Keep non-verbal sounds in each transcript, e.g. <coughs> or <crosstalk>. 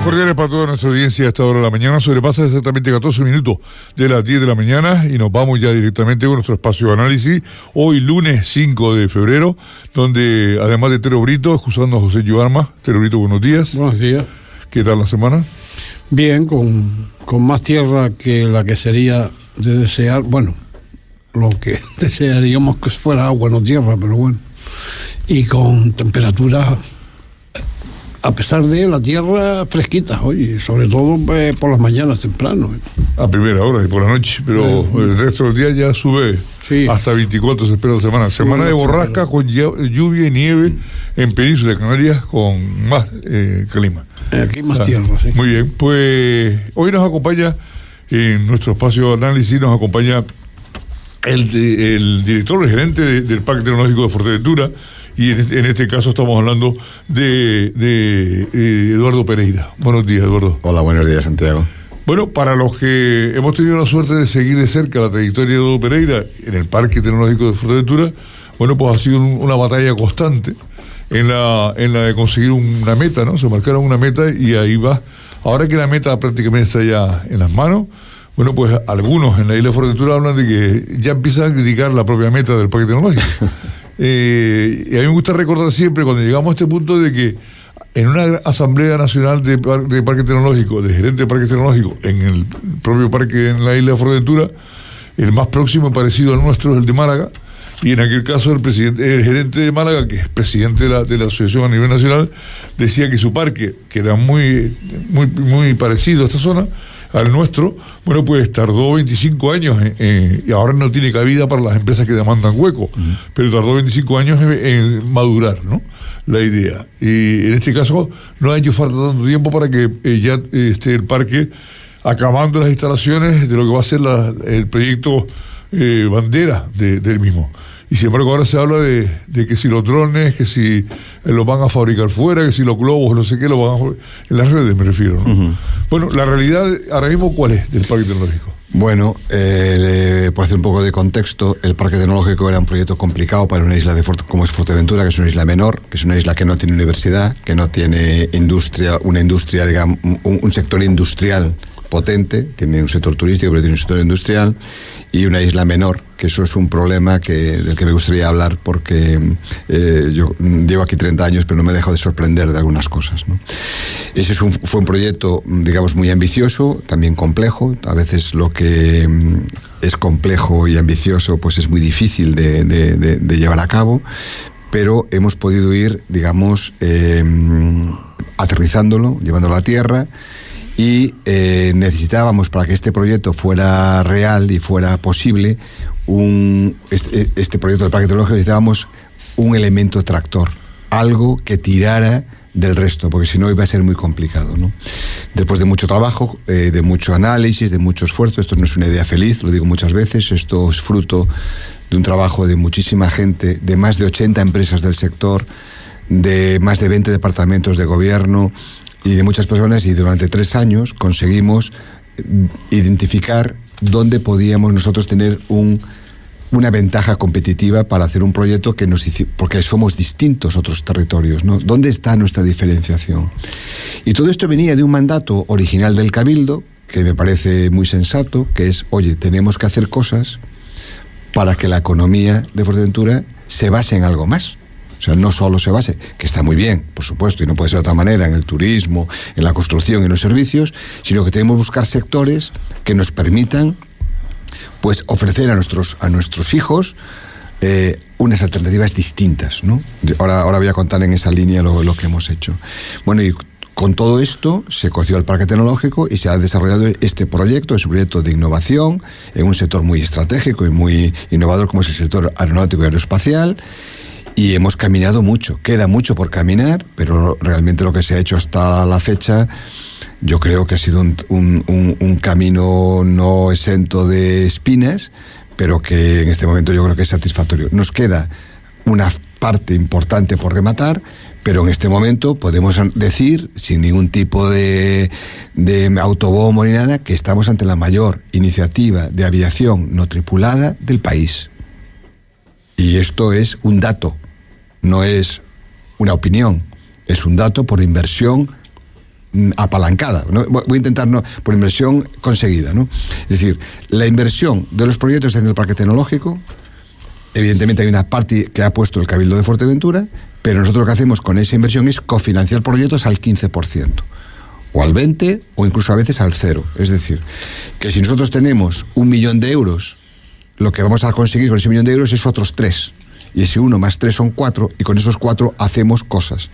Saludos cordiales para toda nuestra audiencia a esta hora de la mañana. Sobrepasa exactamente 14 minutos de las 10 de la mañana y nos vamos ya directamente con nuestro espacio de análisis. Hoy, lunes 5 de febrero, donde además de Tero Brito, excusando a José Yuarma. Tero Brito, buenos días. Buenos días. ¿Qué tal la semana? Bien, con, con más tierra que la que sería de desear. Bueno, lo que <laughs> desearíamos que fuera agua, no tierra, pero bueno. Y con temperaturas a pesar de la tierra fresquita, oye, sobre todo eh, por las mañanas temprano. eh. A primera hora y por la noche, pero el resto del día ya sube Sí. hasta 24 se espera la semana. Semana de borrasca con lluvia y nieve en Península de Canarias con más eh, clima. Aquí más Ah, tierra, sí. Muy bien, pues hoy nos acompaña en nuestro espacio de análisis, nos acompaña el, el director, el gerente de- del Parque Tecnológico de Fuerteventura, y en este, en este caso estamos hablando de, de, eh, Eduardo Pereira. Buenos días, Eduardo. Hola, buenos días, Santiago. Bueno, para los que hemos tenido la suerte de seguir de cerca la trayectoria de Eduardo Pereira en el Parque Tecnológico de Fuerteventura, bueno, pues ha sido un- una batalla constante en la, en la de conseguir una meta, ¿no? Se marcaron una meta y ahí va. Ahora que la meta prácticamente está ya en las manos, bueno, pues algunos en la isla de Fuerteventura hablan de que ya empiezan a criticar la propia meta del Parque Tecnológico. <laughs> Eh, y a mí me gusta recordar siempre, cuando llegamos a este punto, de que en una asamblea nacional de, par- de parque tecnológico, de gerente de parque tecnológico, en el propio parque en la isla de Fuerteventura, el más próximo parecido al nuestro es el de Málaga, y en aquel caso el presidente, el gerente de Málaga, que es presidente de la, de la asociación a nivel nacional, decía que su parque, que era muy, muy, muy parecido a esta zona, al nuestro, bueno, pues tardó 25 años en- en- y ahora no tiene cabida para las empresas que demandan hueco, pero tardó 25 años en, en madurar, ¿no? La idea. Y en este caso no ha hecho falta tanto tiempo para que eh, ya eh, esté el parque acabando las instalaciones de lo que va a ser la- el proyecto eh, bandera de- del mismo. Y sin embargo ahora se habla de, de que si los drones, que si eh, los van a fabricar fuera, que si los globos, no sé qué, lo van a fa- en las redes me refiero. ¿no? Bueno, la realidad ahora mismo cuál es del parque tecnológico. Bueno, eh, le- por hacer un poco de contexto, el Parque Tecnológico era un proyecto complicado para una isla de Fuerte- como es Fuerteventura, que es una isla menor, que es una isla que no tiene universidad, que no tiene industria, una industria, digamos, un, un sector industrial potente, tiene un sector turístico, pero tiene un sector industrial, y una isla menor, que eso es un problema que, del que me gustaría hablar porque eh, yo llevo aquí 30 años, pero no me dejo de sorprender de algunas cosas. ¿no? Ese es un- fue un proyecto, digamos, muy ambicioso, también complejo. A veces lo que mm, es complejo y ambicioso, pues es muy difícil de, de- de- de llevar a cabo, pero hemos podido ir, digamos, eh, mm, aterrizándolo, llevándolo a tierra y eh, necesitábamos para que este proyecto fuera real y fuera posible un, este, este proyecto del parque tecnológico necesitábamos un elemento tractor algo que tirara del resto porque si no iba a ser muy complicado ¿no? después de mucho trabajo eh, de mucho análisis de mucho esfuerzo esto no es una idea feliz lo digo muchas veces esto es fruto de un trabajo de muchísima gente de más de 80 empresas del sector de más de 20 departamentos de gobierno y de muchas personas y durante tres años conseguimos eh, identificar dónde podíamos nosotros tener un, una ventaja competitiva para hacer un proyecto que nos porque somos distintos otros territorios, ¿no? ¿Dónde está nuestra diferenciación? Y todo esto venía de un mandato original del Cabildo que me parece muy sensato, que es, oye, tenemos que hacer cosas para que la economía de Fuerteventura se base en algo más. O sea, no solo se base, que está muy bien, por supuesto, y no puede ser de otra manera, en el turismo, en la construcción y en los servicios, sino que tenemos que buscar sectores que nos permitan pues ofrecer a nuestros, a nuestros hijos eh, unas alternativas distintas. ¿no? Ahora, ahora voy a contar en esa línea lo, lo que hemos hecho. Bueno, y con todo esto se coció el Parque Tecnológico y se ha desarrollado este proyecto, es un proyecto de innovación en un sector muy estratégico y muy innovador como es el sector aeronáutico y aeroespacial. Y hemos caminado mucho, queda mucho por caminar, pero realmente lo que se ha hecho hasta la fecha yo creo que ha sido un, un- camino no exento de espinas, pero que en este momento yo creo que es satisfactorio. Nos queda una parte importante por rematar, pero en este momento podemos decir, sin ningún tipo de, de autobombo ni nada, que estamos ante la mayor iniciativa de aviación no tripulada del país. Y esto es un dato, no es una opinión, es un dato por inversión mm, apalancada. Voy a intentar, no, por inversión conseguida. ¿no? Es decir, la inversión de los proyectos en el parque tecnológico, evidentemente hay una parte que ha puesto el Cabildo de Fuerteventura, pero nosotros lo que hacemos con esa inversión es cofinanciar proyectos al 15% o al 20 o incluso a veces al cero. Es decir, que si nosotros tenemos un millón de euros, lo que vamos a conseguir con ese millón de euros es otros tres. Y ese uno más tres son cuatro, y con esos cuatro hacemos cosas.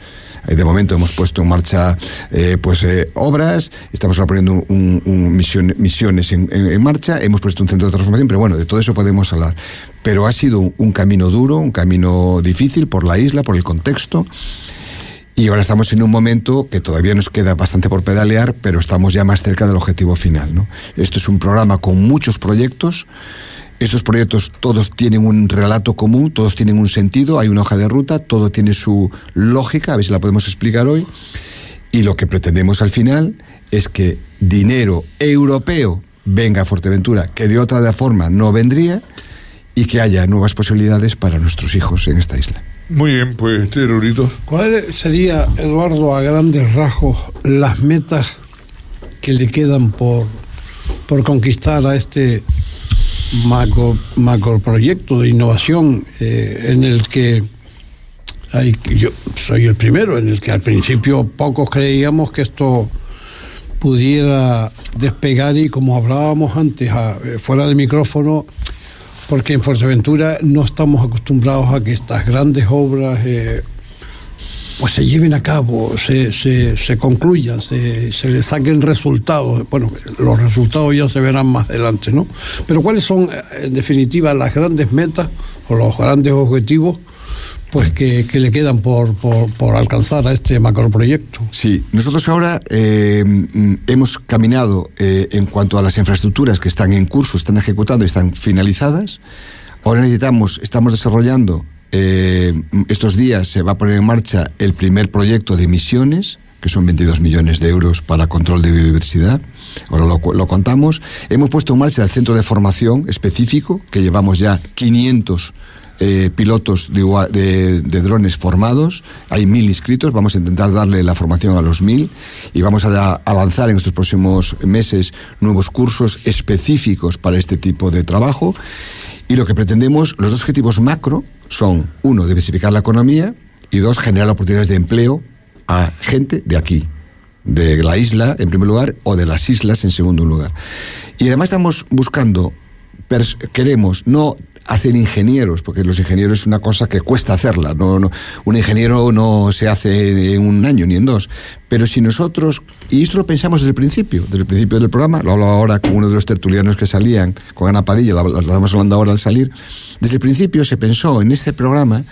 Eh, de momento hemos puesto en marcha eh, pues eh, obras, estamos poniendo un, misiones en, marcha, hemos puesto un centro de transformación, pero bueno, de todo eso podemos hablar. Pero ha sido un camino duro, un camino difícil por la isla, por el contexto. Y ahora estamos en un momento que todavía nos queda bastante por pedalear, pero estamos ya más cerca del objetivo final. ¿no? Esto es un programa con muchos proyectos. Estos proyectos todos tienen un relato común, todos tienen un sentido, hay una hoja de ruta, todo tiene su lógica, a ver si la podemos explicar hoy. Y lo que pretendemos al final es que dinero europeo venga a Fuerteventura, que de otra forma no vendría, y que haya nuevas posibilidades para nuestros hijos en esta isla. Muy bien, pues este Rurito. ¿Cuál sería, Eduardo, a grandes rasgos, las metas que le quedan por, por conquistar a este macro, macro proyecto de innovación eh, en el que yo soy el primero, en el que al principio pocos creíamos que esto pudiera despegar y como hablábamos antes, eh, fuera del micrófono, porque en Fuerteventura no estamos acostumbrados a que estas grandes obras eh, pues se lleven a cabo, se, se, concluyan, se, se le saquen resultados. Bueno, los resultados ya se verán más adelante, ¿no? Pero ¿cuáles son, en definitiva, las grandes metas o los grandes objetivos pues que, le quedan por, por, alcanzar a este macroproyecto. Sí, nosotros ahora eh, hemos caminado eh, en cuanto a las infraestructuras que están en curso, están ejecutando y están finalizadas. Ahora necesitamos, estamos desarrollando, eh, estos días se va a poner en marcha el primer proyecto de emisiones, que son 22 millones de euros para control de biodiversidad. Ahora lo, lo, contamos. Hemos puesto en marcha el centro de formación específico, que llevamos ya 500 eh, pilotos de, drones formados, hay mil inscritos, vamos a intentar darle la formación a los mil y vamos a, lanzar en estos próximos meses nuevos cursos específicos para este tipo de trabajo. Y lo que pretendemos, los dos objetivos macro son, uno, diversificar la economía y dos, generar oportunidades de empleo a gente de aquí, de la isla en primer lugar o de las islas en segundo lugar. Y además estamos buscando, queremos no hacer ingenieros, porque los ingenieros es una cosa que cuesta hacerla. No, un ingeniero no se hace en un año ni en dos. Pero si nosotros, y esto lo pensamos desde el principio, desde el principio del programa, lo hablo ahora con uno de los tertulianos que salían, con Ana Padilla, lo, estamos hablando ahora al salir, desde el principio se pensó en este programa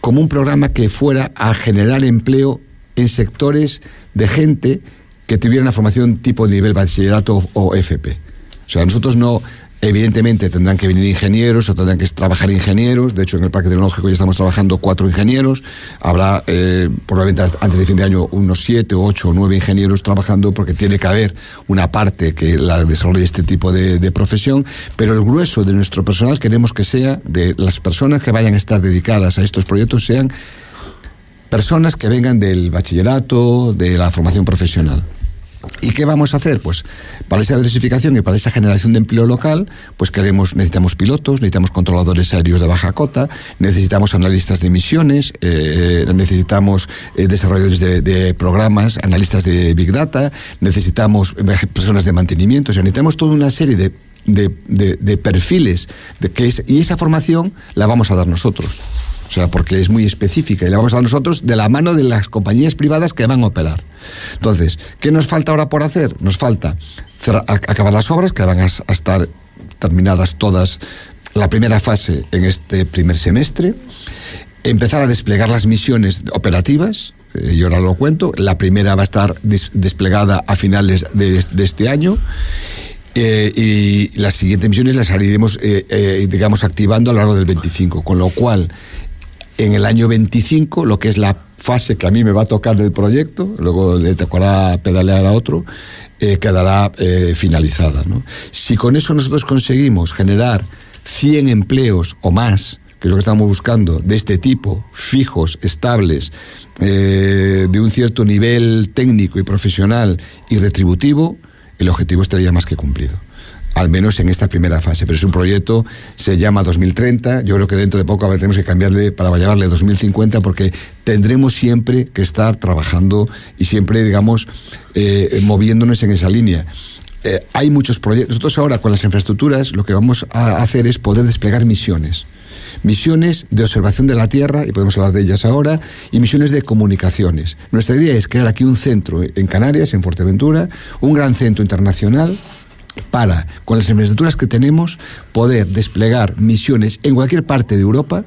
como un programa que fuera a generar empleo en sectores de gente que tuviera una formación tipo nivel bachillerato o FP. O sea, nosotros no Evidentemente tendrán que venir ingenieros o tendrán que trabajar ingenieros. De hecho, en el Parque Tecnológico ya estamos trabajando cuatro ingenieros. Habrá eh, probablemente antes de fin de año unos siete, ocho o nueve ingenieros trabajando porque tiene que haber una parte que la desarrolle este tipo de, de profesión. Pero el grueso de nuestro personal queremos que sea de las personas que vayan a estar dedicadas a estos proyectos sean personas que vengan del bachillerato, de la formación profesional. ¿Y qué vamos a hacer? Pues para esa diversificación y para esa generación de empleo local, pues queremos, necesitamos pilotos, necesitamos controladores aéreos de baja cota, necesitamos analistas de emisiones, eh, necesitamos eh, desarrolladores de, programas, analistas de Big Data, necesitamos personas de mantenimiento, o sea, necesitamos toda una serie de, de perfiles de que es, y esa formación la vamos a dar nosotros. O sea, porque es muy específica y la vamos a nosotros de la mano de las compañías privadas que van a operar. Entonces, ¿qué nos falta ahora por hacer? Nos falta acabar las obras que van a, estar terminadas todas la primera fase en este primer semestre, empezar a desplegar las misiones operativas, eh, yo ahora lo cuento, la primera va a estar desplegada a finales de, este año. Eh, y las siguientes misiones las iremos, eh, digamos, activando a lo largo del 25, con lo cual en el año 25, lo que es la fase que a mí me va a tocar del proyecto, luego le tocará pedalear a otro, eh, quedará eh, finalizada. Si con eso nosotros conseguimos generar 100 empleos o más, que es lo que estamos buscando, de este tipo, fijos, estables, eh, de un cierto nivel técnico y profesional y retributivo, el objetivo estaría más que cumplido al menos en esta primera fase. Pero es un proyecto, se llama 2030, yo creo que dentro de poco tenemos que cambiarle para llamarle 2050 porque tendremos siempre que estar trabajando y siempre, digamos, eh, moviéndonos en esa línea. Eh, hay muchos proyectos. Nosotros ahora con las infraestructuras lo que vamos a hacer es poder desplegar misiones misiones de observación de la Tierra, y podemos hablar de ellas ahora, y misiones de comunicaciones. Nuestra idea es crear aquí un centro en Canarias, en Fuerteventura, un gran centro internacional para, con las infraestructuras que tenemos, poder desplegar misiones en cualquier parte de Europa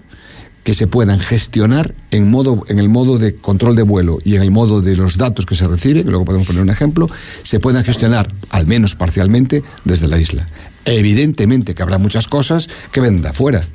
que se puedan gestionar en, modo, en el modo de control de vuelo y en el modo de los datos que se reciben, luego podemos poner un ejemplo, se puedan gestionar, al menos parcialmente, desde la isla. Evidentemente que habrá muchas cosas que venden de afuera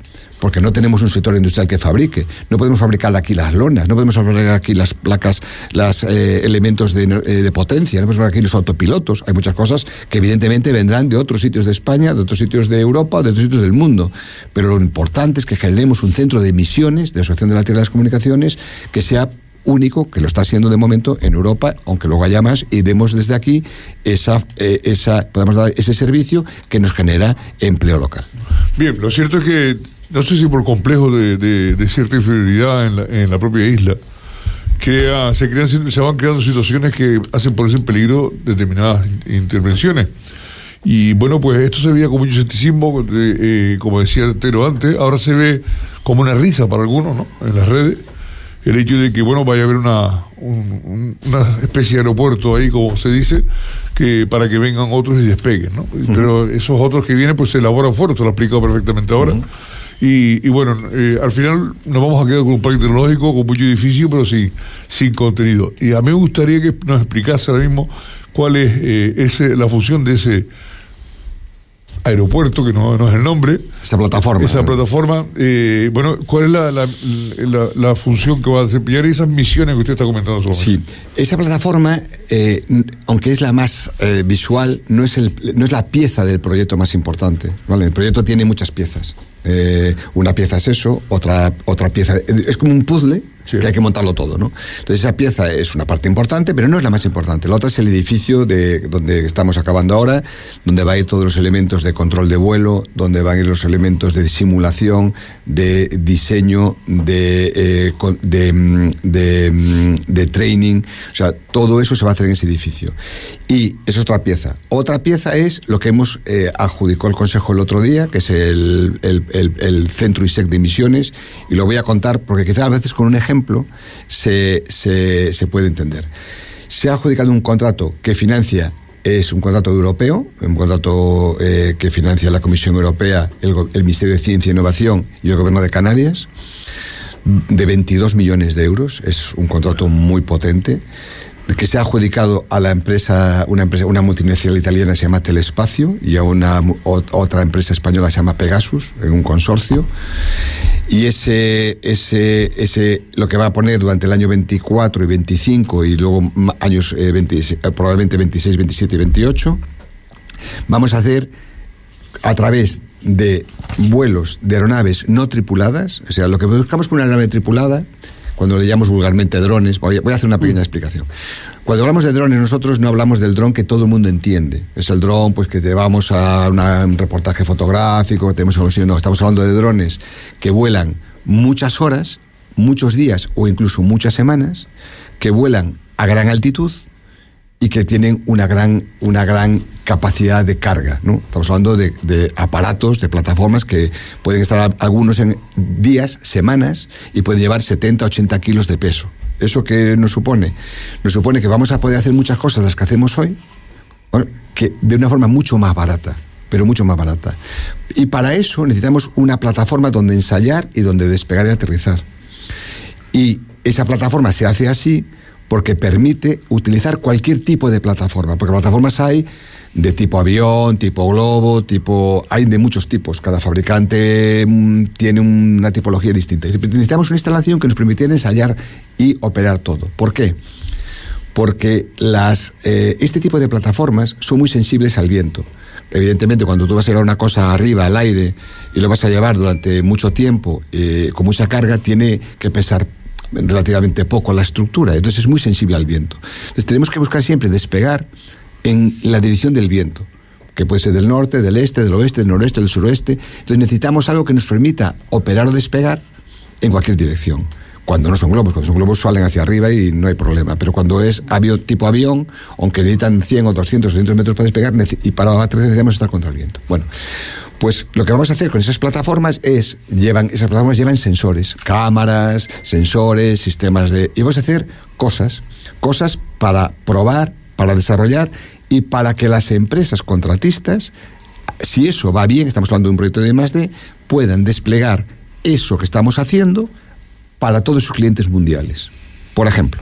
porque no tenemos un sector industrial que fabrique. No podemos fabricar aquí las lonas, no podemos fabricar aquí las placas, los eh, elementos de, eh, de, potencia, no podemos fabricar aquí los autopilotos. Hay muchas cosas que evidentemente vendrán de otros sitios de España, de otros sitios de Europa, de otros sitios del mundo. Pero lo importante es que generemos un centro de emisiones, de asociación de la Tierra de las Comunicaciones, que sea único, que lo está haciendo de momento en Europa, aunque luego haya más, y demos desde aquí esa, eh, esa, podemos dar ese servicio que nos genera empleo local. Bien, lo cierto es que no sé si por complejo de, cierta inferioridad en la, propia isla, crea, se, crean, se van creando situaciones que hacen ponerse en peligro determinadas intervenciones. Y bueno, pues esto se veía con mucho escepticismo, eh, como decía Tero antes, ahora se ve como una risa para algunos, ¿no? En las redes, el hecho de que, bueno, vaya a haber una, una especie de aeropuerto ahí, como se dice, que para que vengan otros y despeguen, ¿no? Pero esos otros que vienen, pues se elaboran fuera, esto lo ha explicado perfectamente ahora. Y, bueno, eh, al final nos vamos a quedar con un parque tecnológico, con mucho edificio, pero sin, sin contenido. Y a mí me gustaría que nos explicase ahora mismo cuál es eh, ese, la función de ese aeropuerto, que no, es el nombre. Esa plataforma. Esa plataforma. Eh, bueno, ¿cuál es la, la, la, función que va a desempeñar y esas misiones que usted está comentando sobre? Sí, esa plataforma, aunque es la más visual, no es, el, no es la pieza del proyecto más importante. ¿vale? El proyecto tiene muchas piezas. Eh, una pieza es eso, otra, otra pieza. Es como un puzzle que hay que montarlo todo, ¿no? Entonces esa pieza es una parte importante, pero no es la más importante. La otra es el edificio de donde estamos acabando ahora, donde va a ir todos los elementos de control de vuelo, donde van a ir los elementos de simulación, de diseño, de, eh, de, mm, mm, de, training. O sea, todo eso se va a hacer en ese edificio. Y es otra pieza. Otra pieza es lo que hemos eh, adjudicó el Consejo el otro día, que es el, el, el, el Centro ISEC de Emisiones, y lo voy a contar porque quizás a veces con un ejemplo ejemplo, se, se, puede entender. Se ha adjudicado un contrato que financia es un contrato europeo, un contrato eh, que financia la Comisión Europea, el, el, Ministerio de Ciencia e Innovación y el Gobierno de Canarias, de 22 millones de euros. Es un contrato muy potente que se ha adjudicado a la empresa, una empresa, una multinacional italiana se llama Telespacio y a una otra empresa española se llama Pegasus, en un consorcio. Y ese, ese, ese, lo que va a poner durante el año 24 y 25 y luego años eh, eh, probablemente 26, 27 y 28, vamos a hacer a través de vuelos de aeronaves no tripuladas, o sea, lo que buscamos con una aeronave tripulada cuando le llamamos vulgarmente drones, voy a hacer una pequeña mm. explicación. Cuando hablamos de drones, nosotros no hablamos del dron que todo el mundo entiende. Es el dron pues, que llevamos a un reportaje fotográfico, que tenemos no, estamos hablando de drones que vuelan muchas horas, muchos días o incluso muchas semanas, que vuelan a gran altitud y que tienen una gran, una gran capacidad de carga. ¿no? Estamos hablando de, aparatos, de plataformas que pueden estar algunos en días, semanas y pueden llevar 70, 80 kilos de peso. ¿Eso qué nos supone? Nos supone que vamos a poder hacer muchas cosas las que hacemos hoy que de una forma mucho más barata pero mucho más barata. Y para eso necesitamos una plataforma donde ensayar y donde despegar y aterrizar. Y esa plataforma se hace así porque permite utilizar cualquier tipo de plataforma, porque plataformas hay de tipo avión, tipo globo, tipo hay de muchos tipos. Cada fabricante mm, tiene una tipología distinta. necesitamos una instalación que nos permitiera ensayar y operar todo. ¿Por qué? Porque las, eh, este tipo de plataformas son muy sensibles al viento. Evidentemente, cuando tú vas a llevar una cosa arriba, al aire, y lo vas a llevar durante mucho tiempo, eh, con mucha carga, tiene que pesar relativamente poco la estructura, entonces es muy sensible al viento. Entonces tenemos que buscar siempre despegar en la dirección del viento que puede ser del norte, del este, del oeste, del noroeste, del suroeste. Entonces necesitamos algo que nos permita operar o despegar en cualquier dirección. Cuando no son globos, cuando son globos salen hacia arriba y no hay problema. Pero cuando es avión, tipo avión, aunque necesitan 100 o 200 o 300 metros para despegar, y para aterrizar necesitamos estar contra el viento. Bueno, pues lo que vamos a hacer con esas plataformas es, llevan, esas plataformas llevan sensores, cámaras, sensores, sistemas de... Y vamos a hacer cosas, cosas para probar, para desarrollar y para que las empresas contratistas, si eso va bien, estamos hablando de un proyecto de I+.D., puedan desplegar eso que estamos haciendo para todos sus clientes mundiales. Por ejemplo,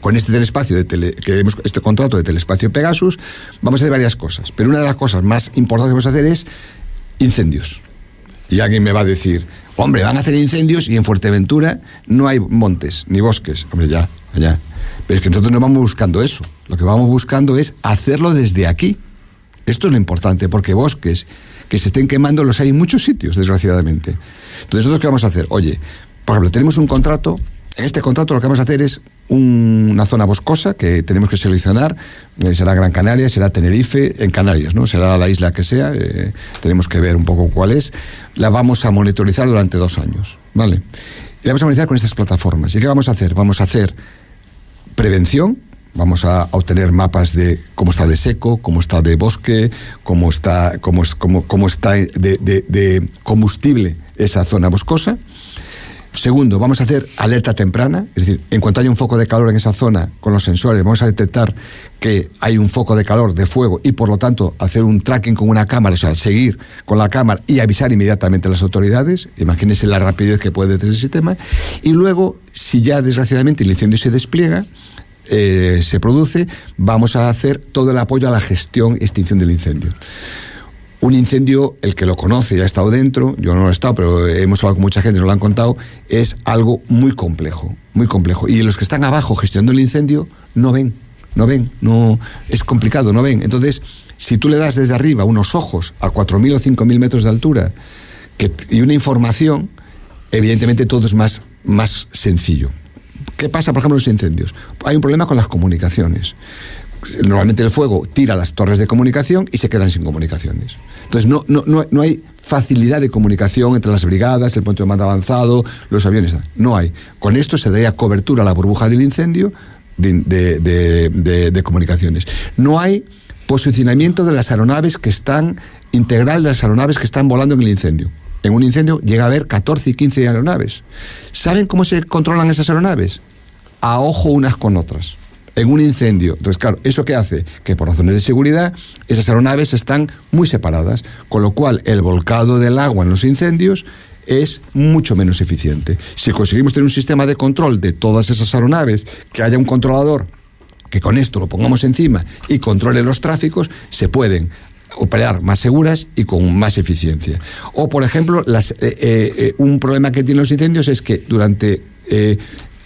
con este telespacio de tele, que hemos, este contrato de telespacio Pegasus, vamos a hacer varias cosas. Pero una de las cosas más importantes que vamos a hacer es incendios. Y alguien me va a decir, hombre, van a hacer incendios y en Fuerteventura no hay montes ni bosques. Hombre, ya, ya. Pero es que nosotros no vamos buscando eso. Lo que vamos buscando es hacerlo desde aquí. Esto es lo importante, porque bosques que se estén quemando los hay en muchos sitios, desgraciadamente. Entonces, ¿nosotros qué vamos a hacer? Oye, por ejemplo, tenemos un contrato. En este contrato lo que vamos a hacer es una zona boscosa que tenemos que seleccionar. Eh, será Gran Canaria, será Tenerife, en Canarias, ¿no? Será la isla que sea. Eh, tenemos que ver un poco cuál es. La vamos a monitorizar durante dos años, ¿vale? Y la vamos a monitorizar con estas plataformas. ¿Y qué vamos a hacer? Vamos a hacer prevención, vamos a obtener mapas de cómo está de seco, cómo está de bosque, cómo está, cómo, cómo está de, de combustible esa zona boscosa. Segundo, vamos a hacer alerta temprana, es decir, en cuanto haya un foco de calor en esa zona, con los sensores vamos a detectar que hay un foco de calor, de fuego, y por lo tanto hacer un tracking con una cámara, o sea, seguir con la cámara y avisar inmediatamente a las autoridades. Imagínense la rapidez que puede tener ese sistema. Y luego, si ya desgraciadamente el incendio se despliega, eh, se produce, vamos a hacer todo el apoyo a la gestión extinción del incendio. Un incendio, el que lo conoce, ya ha estado dentro, yo no lo he estado, pero hemos hablado con mucha gente, nos lo han contado, es algo muy complejo, muy complejo. Y los que están abajo gestionando el incendio no ven, no ven, no es complicado, no ven. Entonces, si tú le das desde arriba unos ojos a 4.000 o 5.000 metros de altura y una información, evidentemente todo es más, más sencillo. ¿Qué pasa, por ejemplo, en los incendios? Hay un problema con las comunicaciones normalmente el fuego tira las torres de comunicación y se quedan sin comunicaciones. Entonces no, no, no, no hay facilidad de comunicación entre las brigadas, el punto de mando avanzado, los aviones. No hay. Con esto se daría cobertura a la burbuja del incendio de, de, comunicaciones. No hay posicionamiento de las aeronaves que están, integral de las aeronaves que están volando en el incendio. En un incendio llega a haber 14 y 15 aeronaves. ¿Saben cómo se controlan esas aeronaves? A ojo unas con otras en un incendio. Entonces, claro, ¿eso qué hace? Que por razones de seguridad, esas aeronaves están muy separadas, con lo cual el volcado del agua en los incendios es mucho menos eficiente. Si conseguimos tener un sistema de control de todas esas aeronaves, que haya un controlador que con esto lo pongamos encima y controle los tráficos, se pueden operar más seguras y con más eficiencia. O, por ejemplo, las, eh, eh, eh, un problema que tienen los incendios es que durante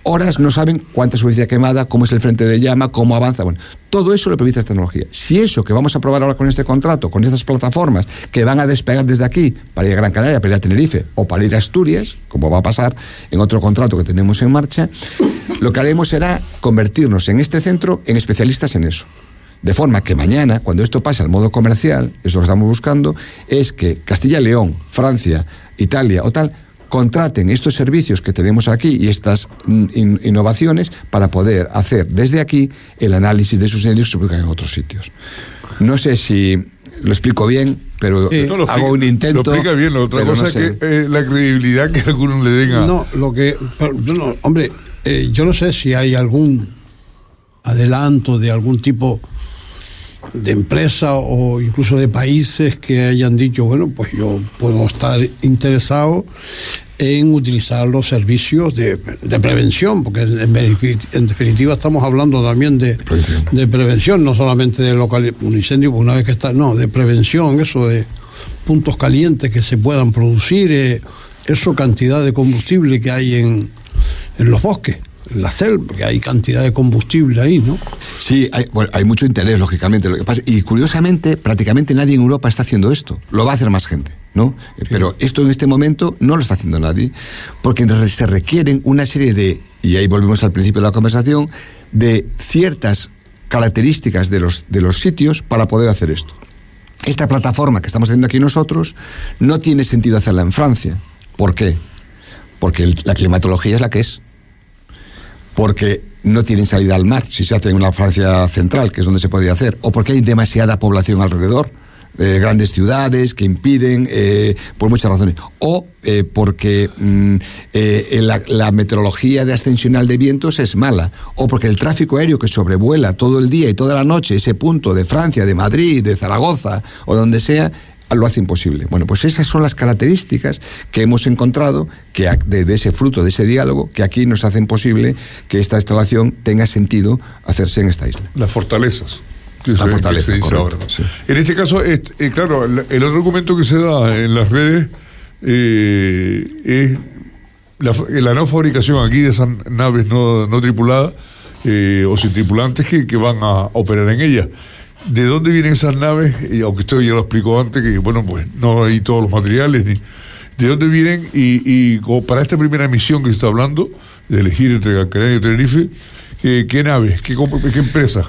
horas no saben cuánta superficie quemada, cómo es el frente de llama, cómo avanza. Bueno, todo eso lo permite esta tecnología. Si eso que vamos a probar ahora con este contrato, con estas plataformas que van a despegar desde aquí para ir a Gran Canaria, para ir a Tenerife o para ir a Asturias, como va a pasar en otro contrato que tenemos en marcha, lo que haremos será convertirnos en este centro en especialistas en eso. De forma que mañana, cuando esto pase al modo comercial, es lo que estamos buscando, es que Castilla y León, Francia, Italia o tal, contraten estos servicios que tenemos aquí y estas innovaciones para poder hacer desde aquí el análisis de esos incendios que se produzcan en otros sitios. No sé si lo explico bien, pero hago un intento. Lo explica bien, otra cosa es que eh, la credibilidad que algunos le den a... No, lo que... hombre, eh, yo no sé si hay algún adelanto de algún tipo de empresa o incluso de países que hayan dicho, bueno, pues yo puedo estar interesado en utilizar los servicios de, prevención, porque en, definitiva estamos hablando también de, de prevención, no solamente de local, un incendio, una vez que está, no, de prevención, eso de puntos calientes que se puedan producir, eh, eso cantidad de combustible que hay en, en los bosques. La selva, porque hay cantidad de combustible ahí, ¿no? Sí, hay, bueno, hay mucho interés, lógicamente. Lo que pasa, y curiosamente, prácticamente nadie en Europa está haciendo esto. Lo va a hacer más gente, ¿no? Pero esto en este momento no lo está haciendo nadie, porque se requieren una serie de, y ahí volvemos al principio de la conversación, de ciertas características de los, de los sitios para poder hacer esto. Esta plataforma que estamos haciendo aquí nosotros no tiene sentido hacerla en Francia. ¿Por qué? Porque el- la climatología es la que es. Porque no tienen salida al mar, si se hace en una Francia central, que es donde se podía hacer, o porque hay demasiada población alrededor, eh, grandes ciudades que impiden, eh, por muchas razones, o eh, porque mm, eh, la, la meteorología de ascensional de vientos es mala, o porque el tráfico aéreo que sobrevuela todo el día y toda la noche ese punto de Francia, de Madrid, de Zaragoza o donde sea, lo hace imposible. Bueno, pues esas son las características que hemos encontrado que de, de ese fruto, de ese diálogo, que aquí nos hacen posible que esta instalación tenga sentido hacerse en esta isla. Las fortalezas. que La se- fortaleza, correcto, ahora. sí. En este caso, es- eh, claro, el, el otro argumento que se da en las redes eh, es la, la no fabricación aquí de esas naves no, no tripuladas eh, o sin tripulantes que, que van a operar en ellas. ¿De dónde vienen esas naves? Y aunque usted ya lo explicó antes, que bueno, pues no hay todos los materiales, ni de dónde vienen y, y como para esta primera misión que se está hablando, de elegir entre Gran y Tenerife, ¿qué, qué naves, qué, qué empresas?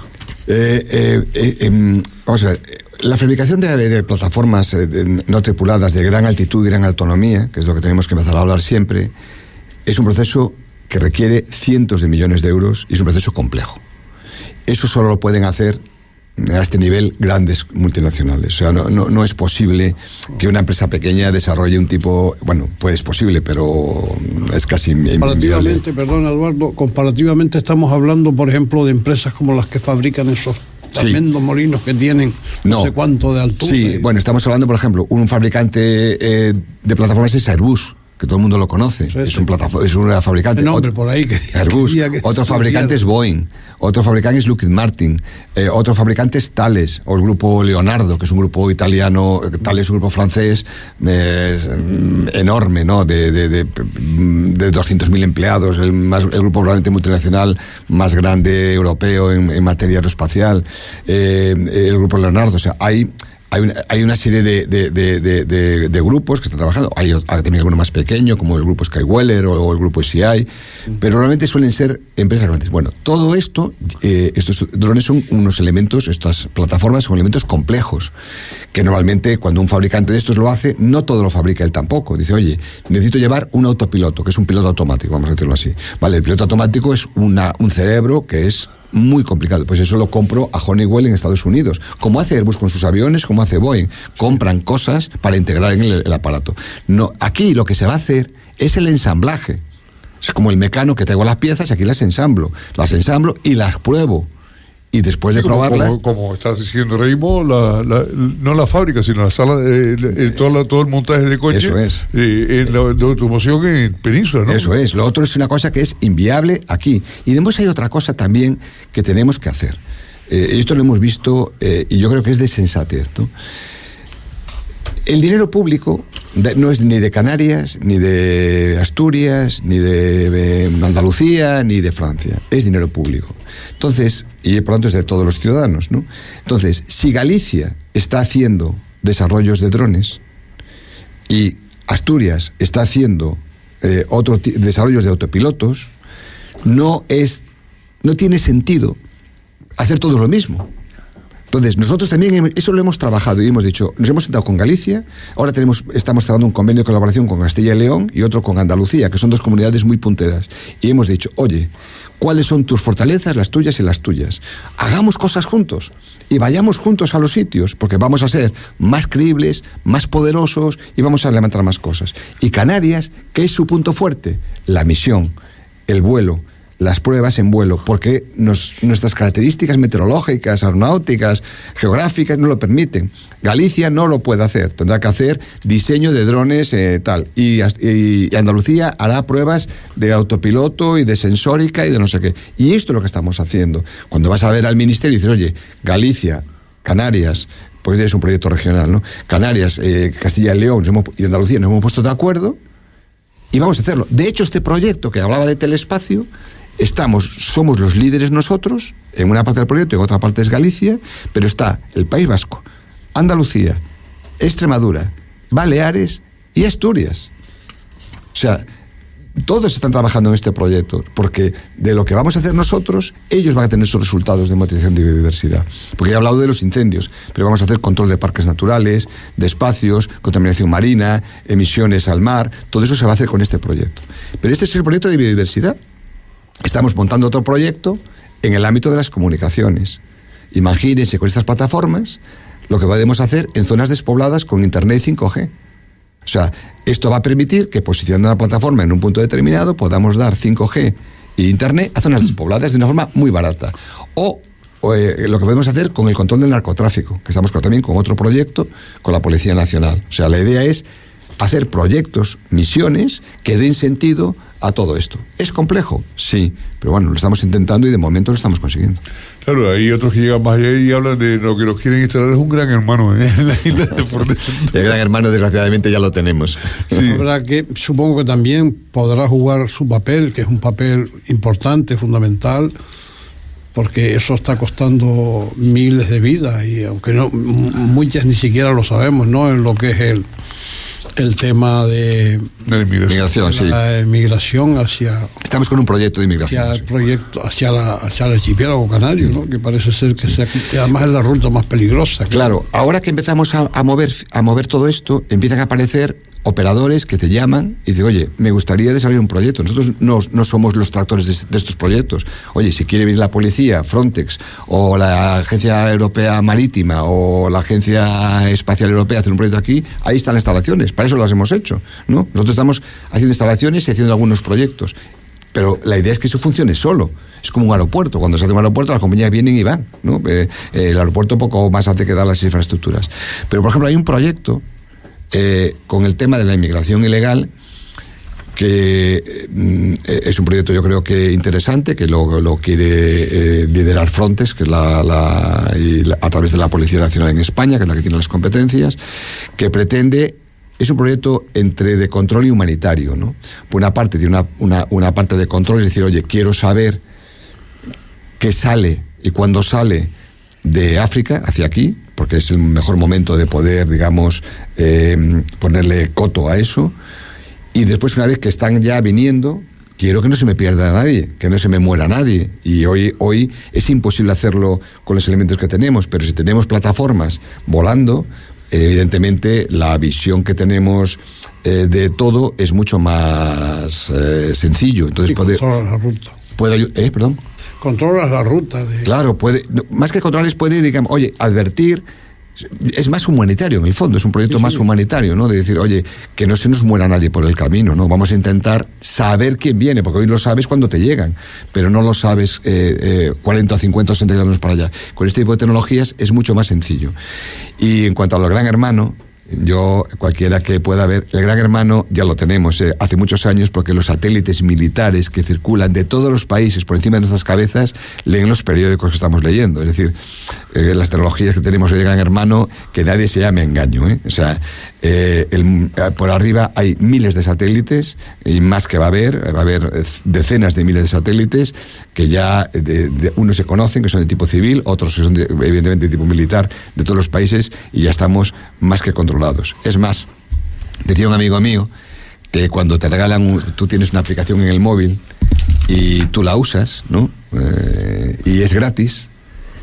Eh, eh, eh, em, vamos a ver, la fabricación de, plataformas eh, no tripuladas de gran altitud y gran autonomía, que es lo que tenemos que empezar a hablar siempre, es un proceso que requiere cientos de millones de euros y es un proceso complejo. Eso solo lo pueden hacer a este nivel grandes multinacionales. O sea, no, no, no es posible que una empresa pequeña desarrolle un tipo, bueno, pues es posible, pero es casi. Comparativamente, perdón Eduardo, comparativamente estamos hablando, por ejemplo, de empresas como las que fabrican esos Sí. tremendos molinos que tienen no, sé cuánto de altura. Sí, bueno, estamos hablando, por ejemplo, un fabricante eh, de plataformas es Airbus, que todo el mundo lo conoce. Es, un platafo- es una fabricante. Otro- por ahí que- Airbus. <laughs> que otro fabricante es. Boeing. Otro fabricante es Lockheed Martin. eh, otro fabricante es Thales, o el grupo Leonardo, que es un grupo italiano. Thales es un grupo francés eh, mm, enorme, ¿no? De, de, de, de 200.000 empleados. El, más, el grupo probablemente multinacional más grande europeo en, en materia aeroespacial. eh, el grupo Leonardo. O sea, hay hay una, hay una serie de, de, de, de- de- de grupos que están trabajando. Hay, hay también alguno más pequeño, como el grupo Skyweller o, o el grupo SCI, pero realmente suelen ser empresas grandes. Bueno, todo esto, eh, estos drones son unos elementos, estas plataformas son elementos complejos, que normalmente cuando un fabricante de estos lo hace, no todo lo fabrica él tampoco. Dice, oye, necesito llevar un autopiloto, que es un piloto automático, vamos a decirlo así. Vale, el piloto automático es una, un cerebro que es muy complicado. Pues eso lo compro a Honeywell en Estados Unidos. Como hace Airbus con sus aviones, como hace Boeing. Compran cosas para integrar en el, aparato. No, aquí lo que se va a hacer es el ensamblaje. Es como el mecano que traigo las piezas, aquí las ensamblo. Las ensamblo y las pruebo. Y después de Sí, probarlas. Como, como estás diciendo, Reimo, la, la- no la fábrica, sino la sala, de, de- todo, la- todo el montaje de coche. Eso es. eh, en la, de automoción en Península, ¿no? Eso es. Lo otro es una cosa que es inviable aquí. Y después hay otra cosa también que tenemos que hacer. Eh, esto lo hemos visto eh, y yo creo que es de sensatez. ¿no? El dinero público no es ni de Canarias, ni de Asturias, ni de, eh, Andalucía, ni de Francia. Es dinero público. Entonces, y por lo tanto es de todos los ciudadanos, ¿no? Entonces, si Galicia está haciendo desarrollos de drones, y Asturias está haciendo eh, otro desarrollos de autopilotos, no es no tiene sentido hacer todos lo mismo. Entonces, nosotros también eso lo hemos trabajado y hemos dicho, nos hemos sentado con Galicia, ahora tenemos, estamos cerrando un convenio de colaboración con Castilla y León y otro con Andalucía, que son dos comunidades muy punteras. Y hemos dicho, oye, ¿cuáles son tus fortalezas, las tuyas y las tuyas? Hagamos cosas juntos y vayamos juntos a los sitios, porque vamos a ser más creíbles, más poderosos y vamos a levantar más cosas. Y Canarias, ¿qué es su punto fuerte? La misión, el vuelo, las pruebas en vuelo, porque nos- nuestras características meteorológicas, aeronáuticas, geográficas no lo permiten. Galicia no lo puede hacer, tendrá que hacer diseño de drones eh, tal. Y, Andalucía hará pruebas de autopiloto y de sensórica y de no sé qué. Y esto es lo que estamos haciendo. Cuando vas a ver al ministerio y dices, oye, Galicia, Canarias, pues es un proyecto regional, ¿no? Canarias, eh, Castilla y León y Andalucía nos hemos puesto de acuerdo y vamos a hacerlo. De hecho, este proyecto que hablaba de telespacio estamos, somos los líderes nosotros, en una parte del proyecto, en otra parte es Galicia, pero está el País Vasco, Andalucía, Extremadura, Baleares y Asturias. O sea, todos están trabajando en este proyecto, porque de lo que vamos a hacer nosotros, ellos van a tener sus resultados de motivación de biodiversidad. Porque he hablado de los incendios, pero vamos a hacer control de parques naturales, de espacios, contaminación marina, emisiones al mar, todo eso se va a hacer con este proyecto. Pero este es el proyecto de biodiversidad. Estamos montando otro proyecto en el ámbito de las comunicaciones. Imagínense con estas plataformas lo que podemos hacer en zonas despobladas con Internet 5G. O sea, esto va a permitir que posicionando la plataforma en un punto determinado podamos dar 5G e Internet a zonas despobladas de una forma muy barata. O, eh, lo que podemos hacer con el control del narcotráfico, que estamos también con otro proyecto con la Policía Nacional. O sea, la idea es hacer proyectos, misiones que den sentido a todo esto. ¿Es complejo? Sí, pero bueno, lo estamos intentando y de momento lo estamos consiguiendo. Claro, hay otros que llegan más allá y hablan de lo que nos quieren instalar es un gran hermano ¿eh? <laughs> en la isla de El gran hermano, desgraciadamente, ya lo tenemos. Sí. La que supongo que también podrá jugar su papel, que es un papel importante, fundamental, porque eso está costando miles de vidas y aunque no muchas ni siquiera lo sabemos, ¿no? En lo que es el el tema de, la inmigración, la inmigración hacia estamos con un proyecto de inmigración hacia el proyecto hacia la hacia el archipiélago canario ¿no? que parece ser que sea, además es la ruta más peligrosa claro ahora que empezamos a, a mover a mover todo esto empiezan a aparecer operadores que te llaman y dicen, oye, me gustaría desarrollar un proyecto. Nosotros no, no somos los tractores de, estos proyectos. Oye, si quiere venir la policía, Frontex, o la Agencia Europea Marítima, o la Agencia Espacial Europea hacer un proyecto aquí, ahí están las instalaciones. Para eso las hemos hecho. ¿no? Nosotros estamos haciendo instalaciones y haciendo algunos proyectos. Pero la idea es que eso funcione solo. Es como un aeropuerto. Cuando se hace un aeropuerto, las compañías vienen y van. ¿no? Eh, el aeropuerto poco más hace que dar las infraestructuras. Pero, por ejemplo, hay un proyecto eh, con el tema de la inmigración ilegal, que mm, es un proyecto yo creo que interesante, que lo, quiere eh, liderar Frontex, que es la, a través de la Policía Nacional en España, que es la que tiene las competencias, que pretende es un proyecto entre de control y humanitario, ¿no? Por una parte tiene una, una, una parte de control, es decir, oye, quiero saber qué sale y cuándo sale de África hacia aquí, porque es el mejor momento de poder, digamos, eh, ponerle coto a eso. Y después, una vez que están ya viniendo, quiero que no se me pierda nadie, que no se me muera nadie. Y hoy, hoy es imposible hacerlo con los elementos que tenemos, pero si tenemos plataformas volando, evidentemente la visión que tenemos eh, de todo es mucho más eh, sencillo. Entonces, puede, la ruta. Puede, eh, perdón controlas la ruta. De... Claro, puede, más que controles, puede, digamos, oye, advertir. Es más humanitario en el fondo, es un proyecto más humanitario, ¿no? De decir, oye, que no se nos muera nadie por el camino, ¿no? Vamos a intentar saber quién viene, porque hoy lo sabes cuando te llegan, pero no lo sabes eh, 40 o 50 o 60 kilómetros para allá. Con este tipo de tecnologías es mucho más sencillo. Y en cuanto a lo gran hermano, yo, cualquiera que pueda ver, el Gran Hermano ya lo tenemos eh, hace muchos años porque los satélites militares que circulan de todos los países por encima de nuestras cabezas leen los periódicos que estamos leyendo. Es decir, eh, las tecnologías que tenemos de Gran Hermano, que nadie se llame engaño. ¿eh? O sea, por arriba hay miles de satélites y más que va a haber, va a haber decenas de miles de satélites que ya de, unos se conocen, que son de tipo civil, otros que son evidentemente de tipo militar de todos los países y ya estamos más que controlados es más, decía un amigo mío que cuando te regalan, tú tienes una aplicación en el móvil y tú la usas, ¿no? Eh, y es gratis,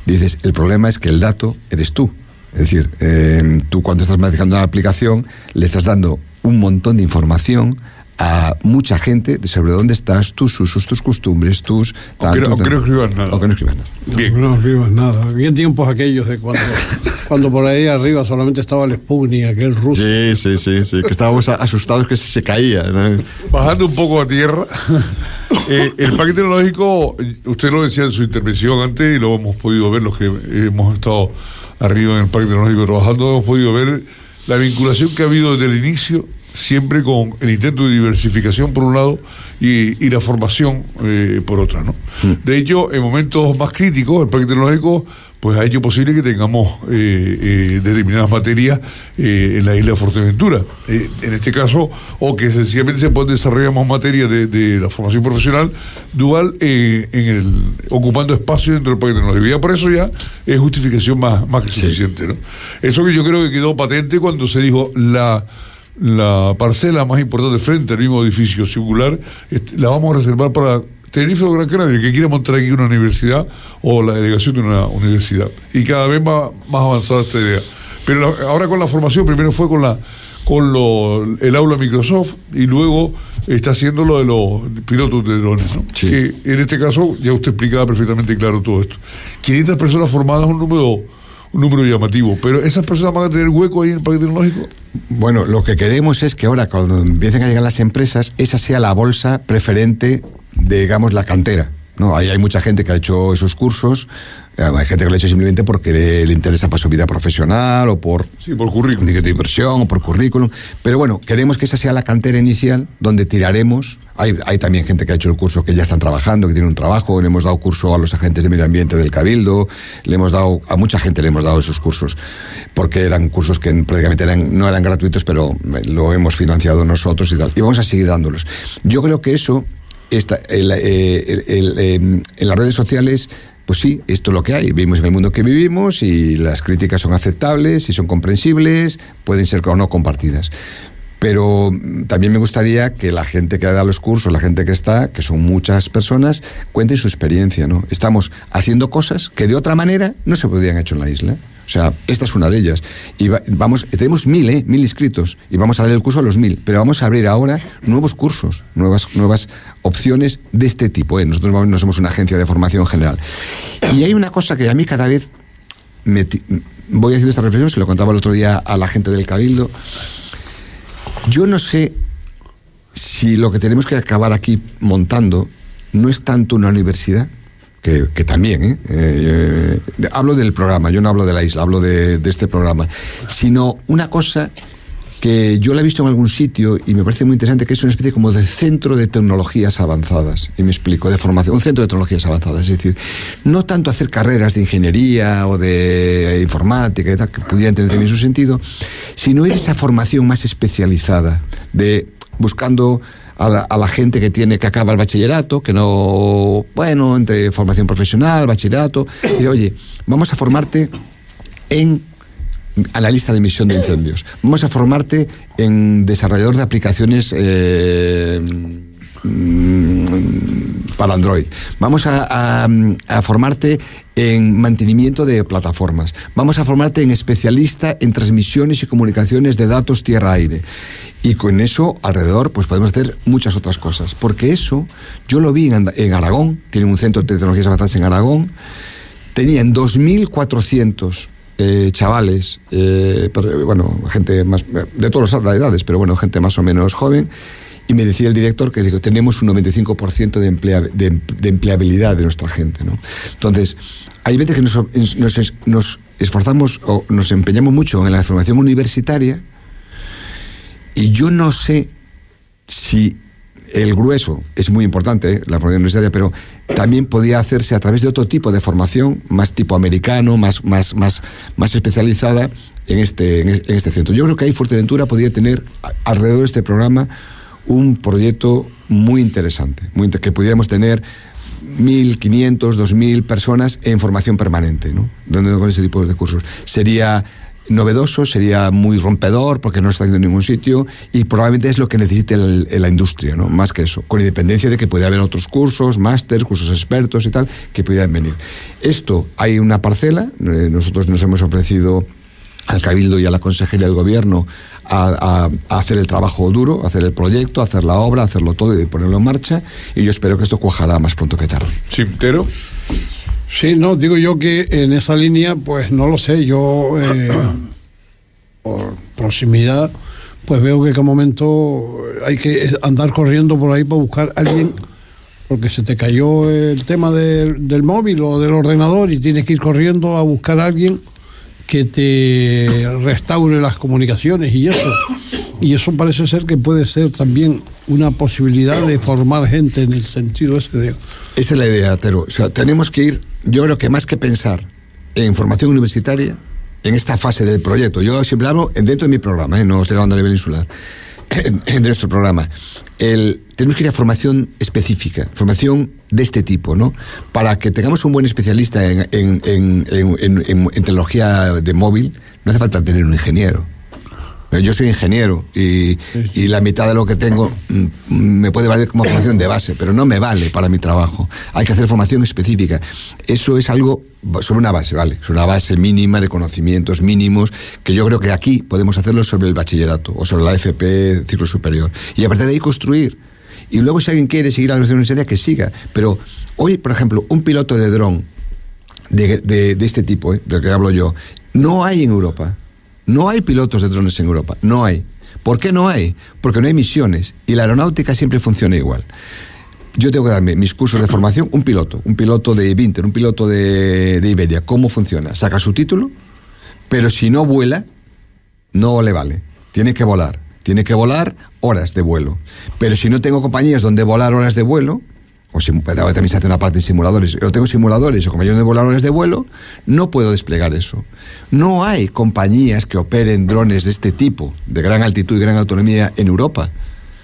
dices, el problema es que el dato eres tú. Es decir, eh, tú cuando estás manejando una aplicación le estás dando un montón de información a mucha gente sobre dónde estás, tus usos, tus costumbres, tus... Aunque, no, escribas nada. Aunque no escribas nada. Bien. No, escribas nada. Bien tiempos aquellos de cuando, <laughs> cuando por ahí arriba solamente estaba el Sputnik, aquel ruso. Sí, sí, sí, sí, que estábamos asustados que se, caía. Bajando un poco a tierra, <laughs> eh, el parque tecnológico, usted lo decía en su intervención antes y lo hemos podido ver los que hemos estado arriba en el parque tecnológico trabajando, hemos podido ver la vinculación que ha habido desde el inicio siempre con el intento de diversificación por un lado y, la formación eh, por otra. ¿no? De hecho, en momentos más críticos, el Parque Tecnológico pues ha hecho posible que tengamos eh, eh, determinadas materias eh, en la isla de Fuerteventura. en este caso, o que sencillamente se pueden desarrollar más materias de, la formación profesional dual en el, ocupando espacio dentro del país tecnológico. Por eso ya es justificación más, más que suficiente. ¿no? Eso que yo creo que quedó patente cuando se dijo la la parcela más importante frente al mismo edificio singular, la vamos a reservar para Tenerife o Gran Canaria, que quiera montar aquí una universidad o la delegación de una universidad. Y cada vez más, más avanzada esta idea. Pero ahora con la formación, primero fue con la con lo, el aula Microsoft y luego está haciendo lo de los pilotos de drones. ¿no? Que en este caso ya usted explicaba perfectamente claro todo esto. 500 personas formadas es un número un número llamativo. Pero esas personas van a tener hueco ahí en el parque tecnológico. Bueno, lo que queremos es que ahora, cuando empiecen a llegar las empresas, esa sea la bolsa preferente digamos, la cantera. ¿no? Ahí hay mucha gente que ha hecho esos cursos, eh, hay gente que lo ha hecho simplemente porque le, interesa para su vida profesional o por, sí, por currículum. de inversión o por currículum. Pero bueno, queremos que esa sea la cantera inicial donde tiraremos. Hay, hay también gente que ha hecho el curso que ya están trabajando, que tiene un trabajo. Le hemos dado curso a los agentes de medio ambiente del Cabildo. Le hemos dado, a mucha gente le hemos dado esos cursos porque eran cursos que prácticamente eran, no eran gratuitos, pero lo hemos financiado nosotros y tal. Y vamos a seguir dándolos. Yo creo que eso eh, em, en las redes sociales, pues sí, esto es lo que hay. Vivimos en el mundo que vivimos y las críticas son aceptables y son comprensibles, pueden ser o no compartidas. Pero también me gustaría que la gente que da los cursos, la gente que está, que son muchas personas, cuente su experiencia, ¿no? Estamos haciendo cosas que de otra manera no se podrían hecho en la isla. O sea, esta es una de ellas. Y vamos, tenemos mil, ¿eh? Mil inscritos. Y vamos a dar el curso a los mil. Pero vamos a abrir ahora nuevos cursos, nuevas, nuevas opciones de este tipo. ¿eh? Nosotros no somos una agencia de formación general. Y hay una cosa que a mí cada vez me voy haciendo esta reflexión, se lo contaba el otro día a la gente del Cabildo. Yo no sé si lo que tenemos que acabar aquí montando no es tanto una universidad, que, también, ¿eh? Eh, hablo del programa, yo no hablo de la isla, hablo de, este programa, sino una cosa que yo la he visto en algún sitio y me parece muy interesante, que es una especie como de centro de tecnologías avanzadas, y me explico, de formación, un centro de tecnologías avanzadas, es decir, no tanto hacer carreras de ingeniería o de informática y tal, que pudieran tener también su sentido, sino ir esa formación más especializada, de buscando a la, gente que tiene que acaba el bachillerato, que no, bueno, entre formación profesional, bachillerato, y oye, vamos a formarte en analista de emisión de incendios, vamos a formarte en desarrollador de aplicaciones eh, para Android. Vamos a, a, formarte en mantenimiento de plataformas. Vamos a formarte en especialista en transmisiones y comunicaciones de datos tierra-aire. Y con eso alrededor pues podemos hacer muchas otras cosas. Porque eso yo lo vi en, Aragón, tiene un centro de tecnologías avanzadas en Aragón, tenían 2.400 eh, chavales, eh, bueno, gente más, de todas las edades, pero bueno, gente más o menos joven, y me decía el director que digo, tenemos un 95% de, de, empleabilidad de nuestra gente. ¿no? Entonces, hay veces que nos, nos, nos esforzamos o nos empeñamos mucho en la formación universitaria, y yo no sé si el grueso es muy importante, ¿eh? la formación universitaria, pero también podía hacerse a través de otro tipo de formación, más tipo americano, más, más, más, más especializada en este, en este centro. Yo creo que ahí Fuerteventura podría tener alrededor de este programa un proyecto muy interesante, muy que pudiéramos tener 1.500, 2.000 personas en formación permanente, ¿no? Con ese tipo de cursos. Sería novedoso, sería muy rompedor porque no está haciendo en ningún sitio y probablemente es lo que necesite la industria, ¿no? más que eso, con independencia de que puede haber otros cursos, máster, cursos expertos y tal, que pudieran venir. Esto, hay una parcela, eh, nosotros nos hemos ofrecido al Cabildo y a la Consejería del Gobierno a, hacer el trabajo duro, hacer el proyecto, hacer la obra, hacerlo todo y ponerlo en marcha. Y yo espero que esto cuajará más pronto que tarde. Sí, pero... Sí, no, digo yo que en esa línea, pues no lo sé, yo eh, <clears throat> por proximidad, pues veo que en cada momento hay que andar corriendo por ahí para buscar a alguien, porque se te cayó el tema del móvil o del ordenador y tienes que ir corriendo a buscar a alguien que te restaure las comunicaciones y eso. Y eso parece ser que puede ser también una posibilidad de formar gente en el sentido ese de... Esa es la idea, Tero. Tenemos que ir yo creo que más que pensar en formación universitaria, en esta fase del proyecto. Yo siempre hablo dentro de mi programa, ¿eh? no estoy hablando a nivel insular, <coughs> de nuestro programa. El, tenemos que ir a formación específica, formación de este tipo, ¿no? Para que tengamos un buen especialista en, en, en, en tecnología de móvil, no hace falta tener un ingeniero yo soy ingeniero y, la mitad de lo que tengo mm, me puede valer como formación de base, pero no me vale para mi trabajo. Hay que hacer formación específica. Eso es algo sobre una base, ¿vale? Es una base mínima de conocimientos mínimos que yo creo que aquí podemos hacerlo sobre el bachillerato o sobre la FP, ciclo superior. Y a partir de ahí construir. Y luego si alguien quiere seguir a la universidad, que siga. Pero hoy, por ejemplo, un piloto de dron de, de, de este tipo, ¿eh? del que hablo yo, no hay en Europa. No hay pilotos de drones en Europa, no hay. ¿Por qué no hay? Porque no hay misiones y la aeronáutica siempre funciona igual. Yo tengo que darme mis cursos de formación, un piloto, un piloto de Vinter, un piloto de, de Iberia. ¿Cómo funciona? Saca su título, pero si no vuela, no le vale. Tiene que volar. Tiene que volar horas de vuelo. Pero si no tengo compañías donde volar horas de vuelo, o si también se hace una parte en simuladores, pero tengo simuladores o yo de voladores de vuelo, no puedo desplegar eso. No hay compañías que operen drones de este tipo, de gran altitud y gran autonomía en Europa.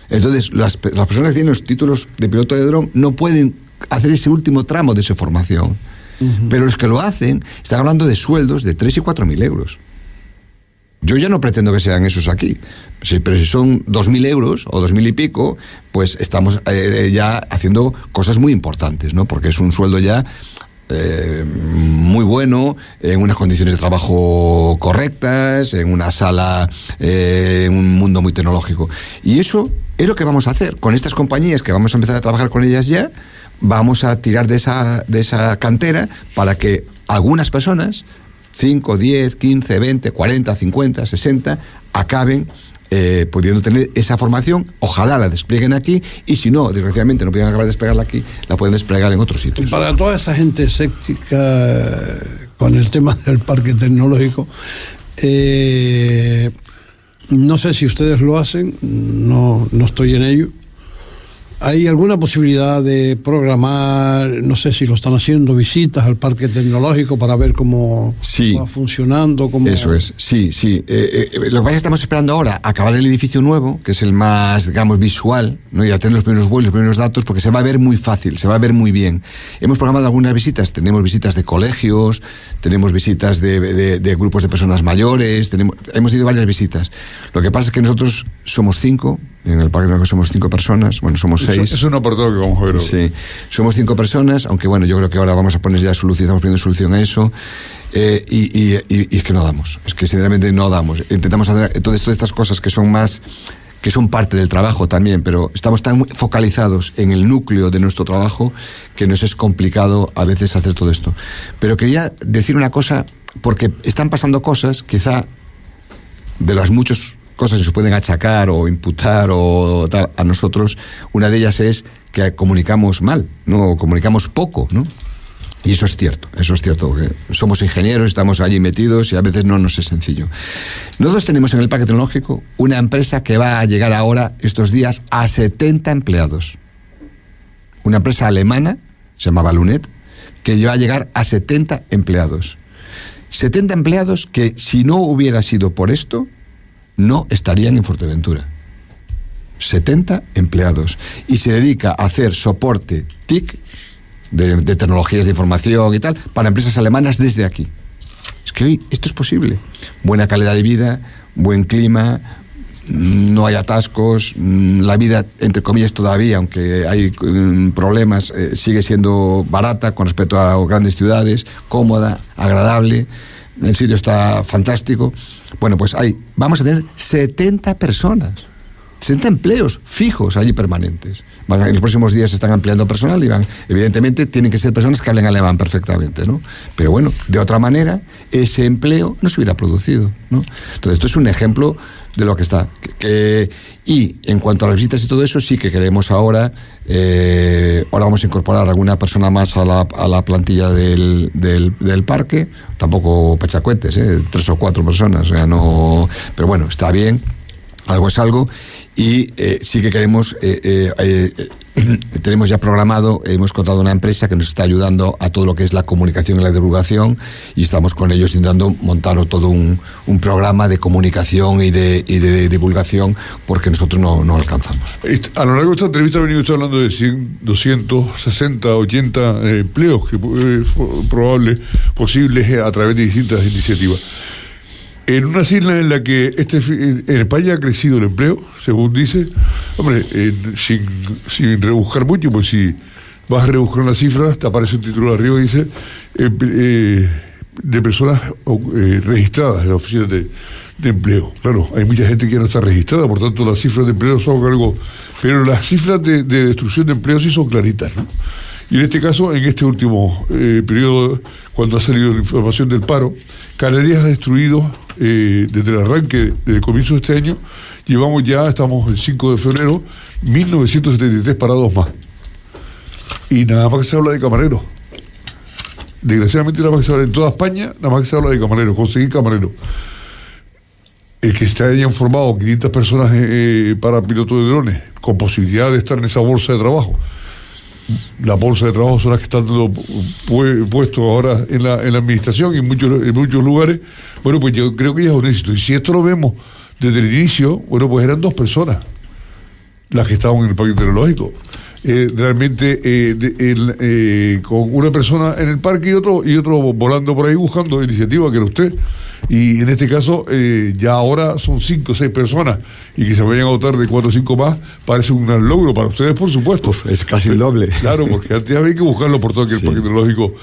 Entonces, las, las personas que tienen los títulos de piloto de dron no pueden hacer ese último tramo de su formación. Uh -huh. Pero los que lo hacen están hablando de sueldos de 3 y 4 mil euros. Yo ya no pretendo que sean esos aquí, sí, pero si son 2.000 euros o 2.000 y pico, pues estamos eh, ya haciendo cosas muy importantes, ¿no? Porque es un sueldo ya eh, muy bueno, en unas condiciones de trabajo correctas, en una sala, eh, en un mundo muy tecnológico. Y eso es lo que vamos a hacer con estas compañías que vamos a empezar a trabajar con ellas ya. Vamos a tirar de esa, de esa cantera para que algunas personas 5, 10, 15, 20, 40, 50, 60, acaben eh, pudiendo tener esa formación, ojalá la desplieguen aquí, y si no, desgraciadamente no pueden acabar de desplegarla aquí, la pueden desplegar en otros sitios. Para toda esa gente escéptica con el tema del parque tecnológico, eh, no sé si ustedes lo hacen, no, no estoy en ello, ¿Hay alguna posibilidad de programar, no sé si lo están haciendo, visitas al parque tecnológico para ver cómo sí, va funcionando? Cómo... Eso es, sí, sí. Eh, eh, lo que pasa es que estamos esperando ahora acabar el edificio nuevo, que es el más, digamos, visual, ¿no? y a tener los primeros vuelos, los primeros datos, porque se va a ver muy fácil, se va a ver muy bien. Hemos programado algunas visitas, tenemos visitas de colegios, tenemos visitas de, de, de grupos de personas mayores, tenemos, hemos tenido varias visitas. Lo que pasa es que nosotros somos cinco, en el parque que somos cinco personas, bueno, somos seis. Es un apartado que vamos a ver. Sí, somos cinco personas, aunque bueno, yo creo que ahora vamos a poner ya solución, estamos poniendo solución a eso, eh, y, y, y, y, es que no damos, es que sinceramente no damos. Intentamos hacer entonces todas estas cosas que son más que son parte del trabajo también, pero estamos tan focalizados en el núcleo de nuestro trabajo que nos es complicado a veces hacer todo esto. Pero quería decir una cosa, porque están pasando cosas, quizá de las muchos cosas que se pueden achacar o imputar o tal a nosotros, una de ellas es que comunicamos mal, ¿no? O comunicamos poco, ¿no? Y eso es cierto, eso es cierto, somos ingenieros, estamos allí metidos y a veces no nos es sencillo. Nosotros tenemos en el Parque Tecnológico una empresa que va a llegar ahora, estos días, a 70 empleados. Una empresa alemana, se llama Balunet, que va a llegar a 70 empleados. 70 empleados que si no hubiera sido por esto, no estarían en Fuerteventura. 70 empleados. Y se dedica a hacer soporte TIC, de, de, tecnologías de información y tal, para empresas alemanas desde aquí. Es que hoy esto es posible. Buena calidad de vida, buen clima, no hay atascos, la vida, entre comillas, todavía, aunque hay problemas, eh, sigue siendo barata con respecto a grandes ciudades, cómoda, agradable, el sitio está fantástico. Bueno, pues hay, vamos a tener 70 personas, 70 empleos fijos allí permanentes. En los próximos días se están ampliando personal y van, evidentemente tienen que ser personas que hablen alemán perfectamente, ¿no? Pero bueno, de otra manera, ese empleo no se hubiera producido, ¿no? Entonces, esto es un ejemplo de lo que está. Y en cuanto a las visitas y todo eso, sí que queremos ahora, eh, ahora vamos a incorporar alguna persona más a la, a la plantilla del, del, parque, tampoco pechacuetes, ¿eh? tres o cuatro personas, o sea, no, pero bueno, está bien, algo es algo, y eh, sí que queremos, eh, eh, <clears throat> tenemos ya programado, hemos contado una empresa que nos está ayudando a todo lo que es la comunicación y la divulgación y estamos con ellos intentando montar todo un, programa de comunicación y de, de divulgación porque nosotros no, alcanzamos. A lo largo de esta entrevista ha venido usted hablando de 100, 260, 80 empleos que es probable, posibles a través de distintas iniciativas. En una isla en la que este, en España ha crecido el empleo, según dice, hombre, sin, sin, rebuscar mucho, pues si vas a rebuscar las cifras, te aparece un título arriba y dice eh, eh, de personas eh, registradas en las oficinas de, empleo. Claro, hay mucha gente que no está registrada, por tanto las cifras de empleo son algo... Pero las cifras de, de destrucción de empleo sí son claritas, ¿no? Y en este caso, en este último periodo, cuando ha salido la información del paro, Canarias ha destruido eh, desde el arranque, desde el comienzo de este año, llevamos ya, estamos el 5 de febrero, 1973 parados más. Y nada más que se habla de camareros. Desgraciadamente nada más que se habla en toda España, nada más que se habla de camareros, conseguir camareros. El que se hayan formado 500 personas eh, para piloto de drones, con posibilidad de estar en esa bolsa de trabajo la bolsa de trabajo son las que están puestos ahora en la, en la administración y en muchos, en muchos lugares, bueno, pues yo creo que ya es un éxito. Y si esto lo vemos desde el inicio, bueno, pues eran dos personas las que estaban en el parque tecnológico. Eh, realmente eh, eh, con una persona en el parque y otro y otro volando por ahí buscando iniciativa que era usted y en este caso ya ahora son cinco o seis personas y que se vayan a votar de cuatro o cinco más parece un gran logro para ustedes por supuesto es casi el doble <laughs> claro porque antes había que buscarlo por todo el parque tecnológico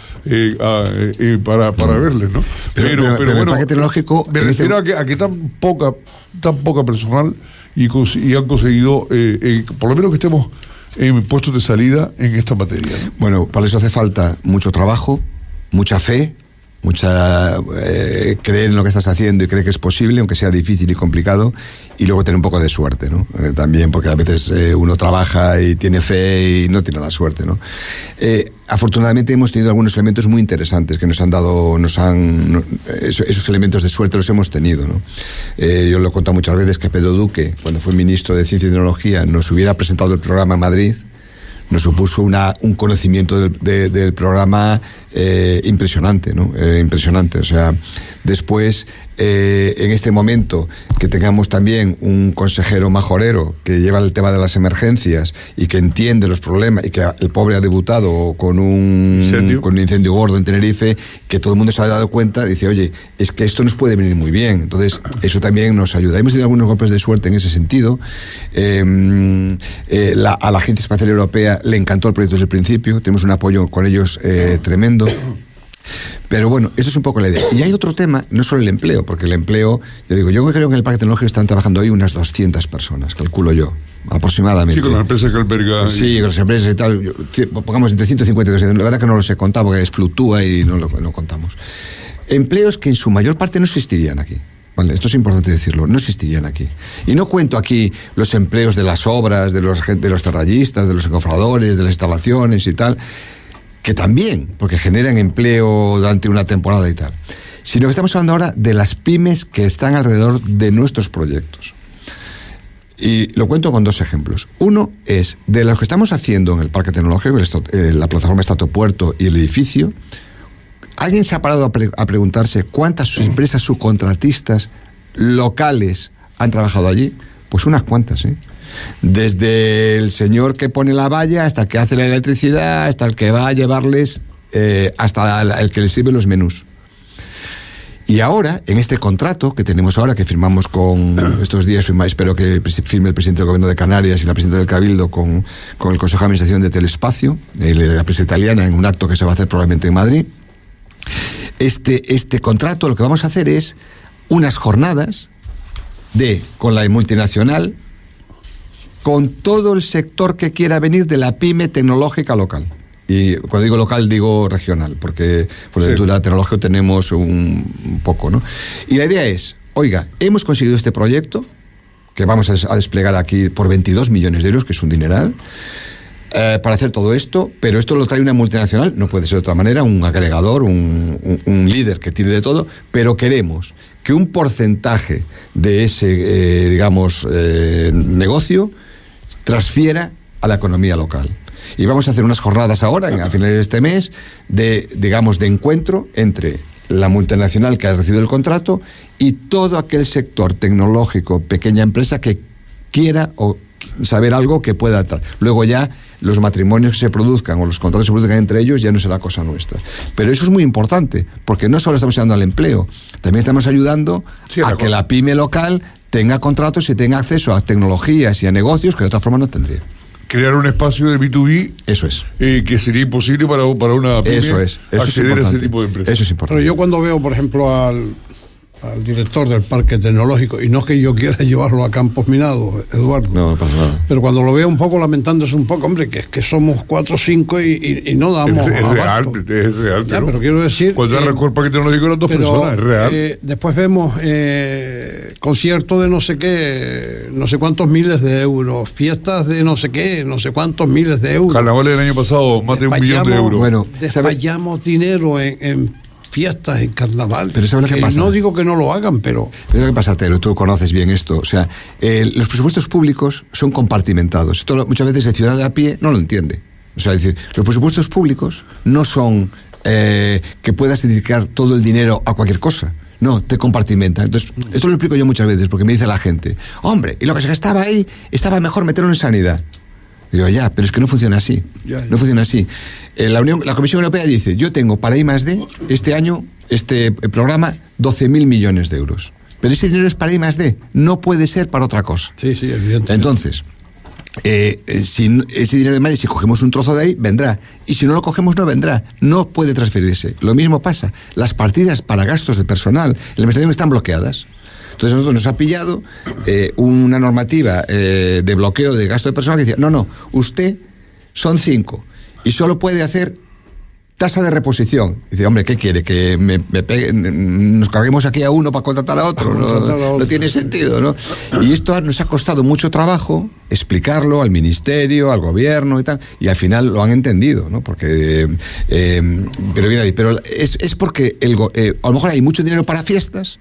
para, para verles ¿no? pero, pero, bueno el parque tecnológico me este refiero a, que, tan poca tan poca personal y, y han conseguido por lo menos que estemos en puestos de salida en esta materia. Bueno, para eso hace falta mucho trabajo, mucha fe mucha eh, creer en lo que estás haciendo y creer que es posible, aunque sea difícil y complicado, y luego tener un poco de suerte, ¿no? Eh, también, porque a veces eh, uno trabaja y tiene fe y no tiene la suerte, ¿no? afortunadamente hemos tenido algunos elementos muy interesantes que nos han dado, nos han, esos, elementos de suerte los hemos tenido, ¿no? yo lo he contado muchas veces que Pedro Duque, cuando fue ministro de Ciencia y Tecnología, nos hubiera presentado el programa en Madrid, nos supuso una, un conocimiento del, del programa eh, impresionante, ¿no? Eh, impresionante. O sea, después, eh, en este momento, que tengamos también un consejero majorero que lleva el tema de las emergencias y que entiende los problemas y que el pobre ha debutado con un incendio, con un incendio gordo en Tenerife, que todo el mundo se ha dado cuenta, dice, oye, es que esto nos puede venir muy bien. Entonces, eso también nos ayuda. Hemos tenido algunos golpes de suerte en ese sentido. Em, a la Agencia Espacial Europea le encantó el proyecto desde el principio, tenemos un apoyo con ellos tremendo. Pero bueno, esto es un poco la idea. Y hay otro tema, no solo el empleo, porque el empleo, yo digo, yo creo que en el Parque Tecnológico están trabajando hoy unas 200 personas, calculo yo, aproximadamente. Sí, con las empresas que alberga. Sí, con las empresas y tal, pongamos entre 150 y 200. La verdad que no lo sé contar porque es fluctúa y no lo no contamos. Empleos que en su mayor parte no existirían aquí. Vale, esto es importante decirlo, no existirían aquí. Y no cuento aquí los empleos de las obras, de los, de los ferrallistas, de los encofradores, de las instalaciones y tal que también, porque generan empleo durante una temporada y tal, sino que estamos hablando ahora de las pymes que están alrededor de nuestros proyectos. Y lo cuento con dos ejemplos. Uno es de los que estamos haciendo en el Parque Tecnológico, eh, la plataforma Estato Puerto y el edificio. ¿Alguien se ha parado a, preguntarse cuántas empresas subcontratistas locales han trabajado allí? Pues unas cuantas, ¿eh? Desde el señor que pone la valla hasta el que hace la electricidad, hasta el que va a llevarles, eh, hasta el que les sirve los menús. Y ahora, en este contrato que tenemos ahora, que firmamos con <clears throat> estos días, espero que firme el presidente del Gobierno de Canarias y la presidenta del Cabildo con, con el Consejo de Administración de Telespacio, de la empresa italiana, en un acto que se va a hacer probablemente en Madrid. Este, este contrato lo que vamos a hacer es unas jornadas de, con la multinacional, con todo el sector que quiera venir de la pyme tecnológica local. Y cuando digo local digo regional, porque por sí. la tecnológica tenemos un, poco, ¿no? Y la idea es, oiga, hemos conseguido este proyecto, que vamos a, desplegar aquí por 22 millones de euros, que es un dineral, eh, para hacer todo esto, pero esto lo trae una multinacional, no puede ser de otra manera, un agregador, un, un líder que tire de todo, pero queremos que un porcentaje de ese, eh, digamos, eh, negocio transfiera a la economía local. Y vamos a hacer unas jornadas ahora, a finales de este mes, de, digamos, de encuentro entre la multinacional que ha recibido el contrato y todo aquel sector tecnológico, pequeña empresa que quiera o saber algo que pueda. Luego ya los matrimonios que se produzcan o los contratos que se produzcan entre ellos ya no será cosa nuestra. Pero eso es muy importante, porque no solo estamos ayudando al empleo, también estamos ayudando Sí, a que la pyme local tenga contratos y tenga acceso a tecnologías y a negocios que de otra forma no tendría. Crear un espacio de B2B Eso es. eh, que sería imposible para, para una pyme Eso es. Eso es acceder a ese importante. tipo de empresas. Eso es Pero importante. yo cuando veo, por ejemplo, al, al director del parque tecnológico, y no es que yo quiera <laughs> llevarlo a campos minados, Eduardo, No, no pasa nada. pero cuando lo veo un poco lamentándose un poco, hombre, que es que somos cuatro o cinco y, y- y no Es, damos es real, abasto. es real. Ya, pero quiero decir Cuando que- arrancó el paquete tecnológico eran dos Pero personas, es real. eh, después vemos eh, conciertos de no sé qué, no sé cuántos miles de euros, fiestas de no sé qué, no sé cuántos miles de euros. Carnavales del año pasado, más de un millón de euros. Bueno. Despachamos dinero en, en fiestas, en carnaval. Pero ¿sabe lo que pasa? No digo que no lo hagan, pero Pero ¿qué pasa, Tero? Tú conoces bien esto. O sea, eh, los presupuestos públicos son compartimentados. Esto lo- muchas veces el ciudadano de a pie no lo entiende. O sea, es decir, los presupuestos públicos no son eh, que puedas dedicar todo el dinero a cualquier cosa. No, te compartimenta. Entonces, esto lo explico yo muchas veces porque me dice la gente, hombre, y lo que se gastaba ahí estaba mejor meterlo en sanidad. Digo, ya, pero es que no funciona así. Ya, ya. No funciona así. Eh, la, Unión, la Comisión Europea dice, yo tengo para I más D este año, este eh, programa, 12.000 millones de euros. Pero ese dinero es para I más D, no puede ser para otra cosa. sí, sí, evidentemente. Entonces, eh, si ese dinero de Madrid, si cogemos un trozo de ahí, vendrá. Y si no lo cogemos, no vendrá. No puede transferirse. Lo mismo pasa. Las partidas para gastos de personal en la administración están bloqueadas. Entonces, a nosotros nos ha pillado eh, una normativa eh, de bloqueo de gasto de personal que decía: no, no, usted son cinco y solo puede hacer tasa de reposición. Dice, hombre, ¿qué quiere? ¿Que me, me pegue- nos carguemos aquí a uno para contratar a otro? No- contratar a otro. no tiene sentido, ¿no? Y esto nos ha costado mucho trabajo explicarlo al ministerio, al gobierno y tal, y al final lo han entendido, ¿no? Porque, eh, pero mira, pero es, es porque el, eh, a lo mejor hay mucho dinero para fiestas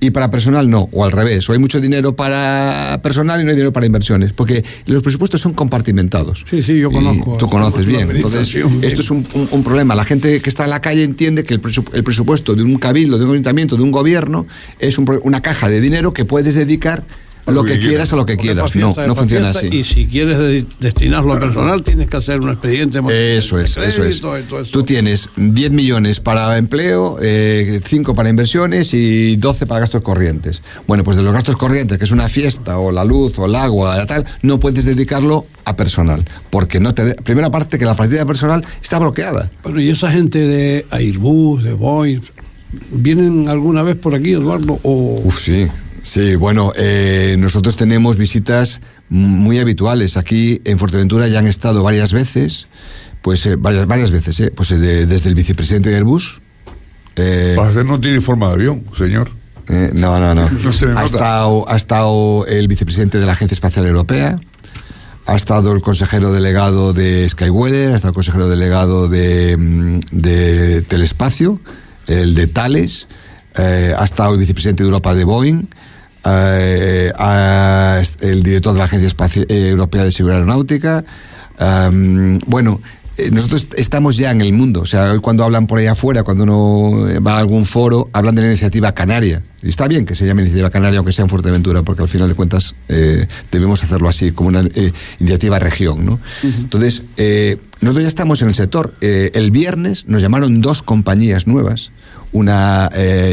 Y para personal no, o al revés, o hay mucho dinero para personal y no hay dinero para inversiones, porque los presupuestos son compartimentados. Sí, sí, yo conozco. Tú conoces bien. Entonces, esto es un, un- un problema. La gente que está en la calle entiende que el, presu- el presupuesto de un cabildo, de un ayuntamiento, de un gobierno, es un una caja de dinero que puedes dedicar lo que quieras a lo que quieras. No, no funciona así. Y si quieres de- destinarlo a personal, tienes que hacer un expediente. Eso es, eso es. eso. Tú tienes 10 millones para empleo, 5 para inversiones y 12 para gastos corrientes. Bueno, pues de los gastos corrientes, que es una fiesta o la luz o el agua, tal, no puedes dedicarlo a personal, porque no te de- primera parte que la partida de personal está bloqueada. Bueno, y esa gente de Airbus, de Boeing, ¿vienen alguna vez por aquí, Eduardo? O... Uf, sí. Sí, bueno, eh, nosotros tenemos visitas muy habituales. Aquí en Fuerteventura ya han estado varias veces, pues eh, varias, varias veces, eh, pues eh, de- desde el vicepresidente de Airbus. eh, Para no tiene forma de avión, señor. No, no, no. <laughs> No se me ha, estado, ha estado el vicepresidente de la Agencia Espacial Europea, ha estado el consejero delegado de Skyweather, ha estado el consejero delegado de, mm, de Telespacio, el de Thales, eh, ha estado el vicepresidente de Europa de Boeing, el director de la Agencia Espaci- eh, Europea de Seguridad Aeronáutica. bueno, eh, nosotros estamos ya en el mundo. O sea, hoy cuando hablan por ahí afuera, cuando uno eh, va a algún foro, hablan de la iniciativa canaria. Y está bien que se llame iniciativa canaria, aunque sea en Fuerteventura, porque al final de cuentas eh, debemos hacerlo así, como una eh, iniciativa región. ¿no? Entonces, eh, nosotros ya estamos en el sector. El viernes nos llamaron dos compañías nuevas, una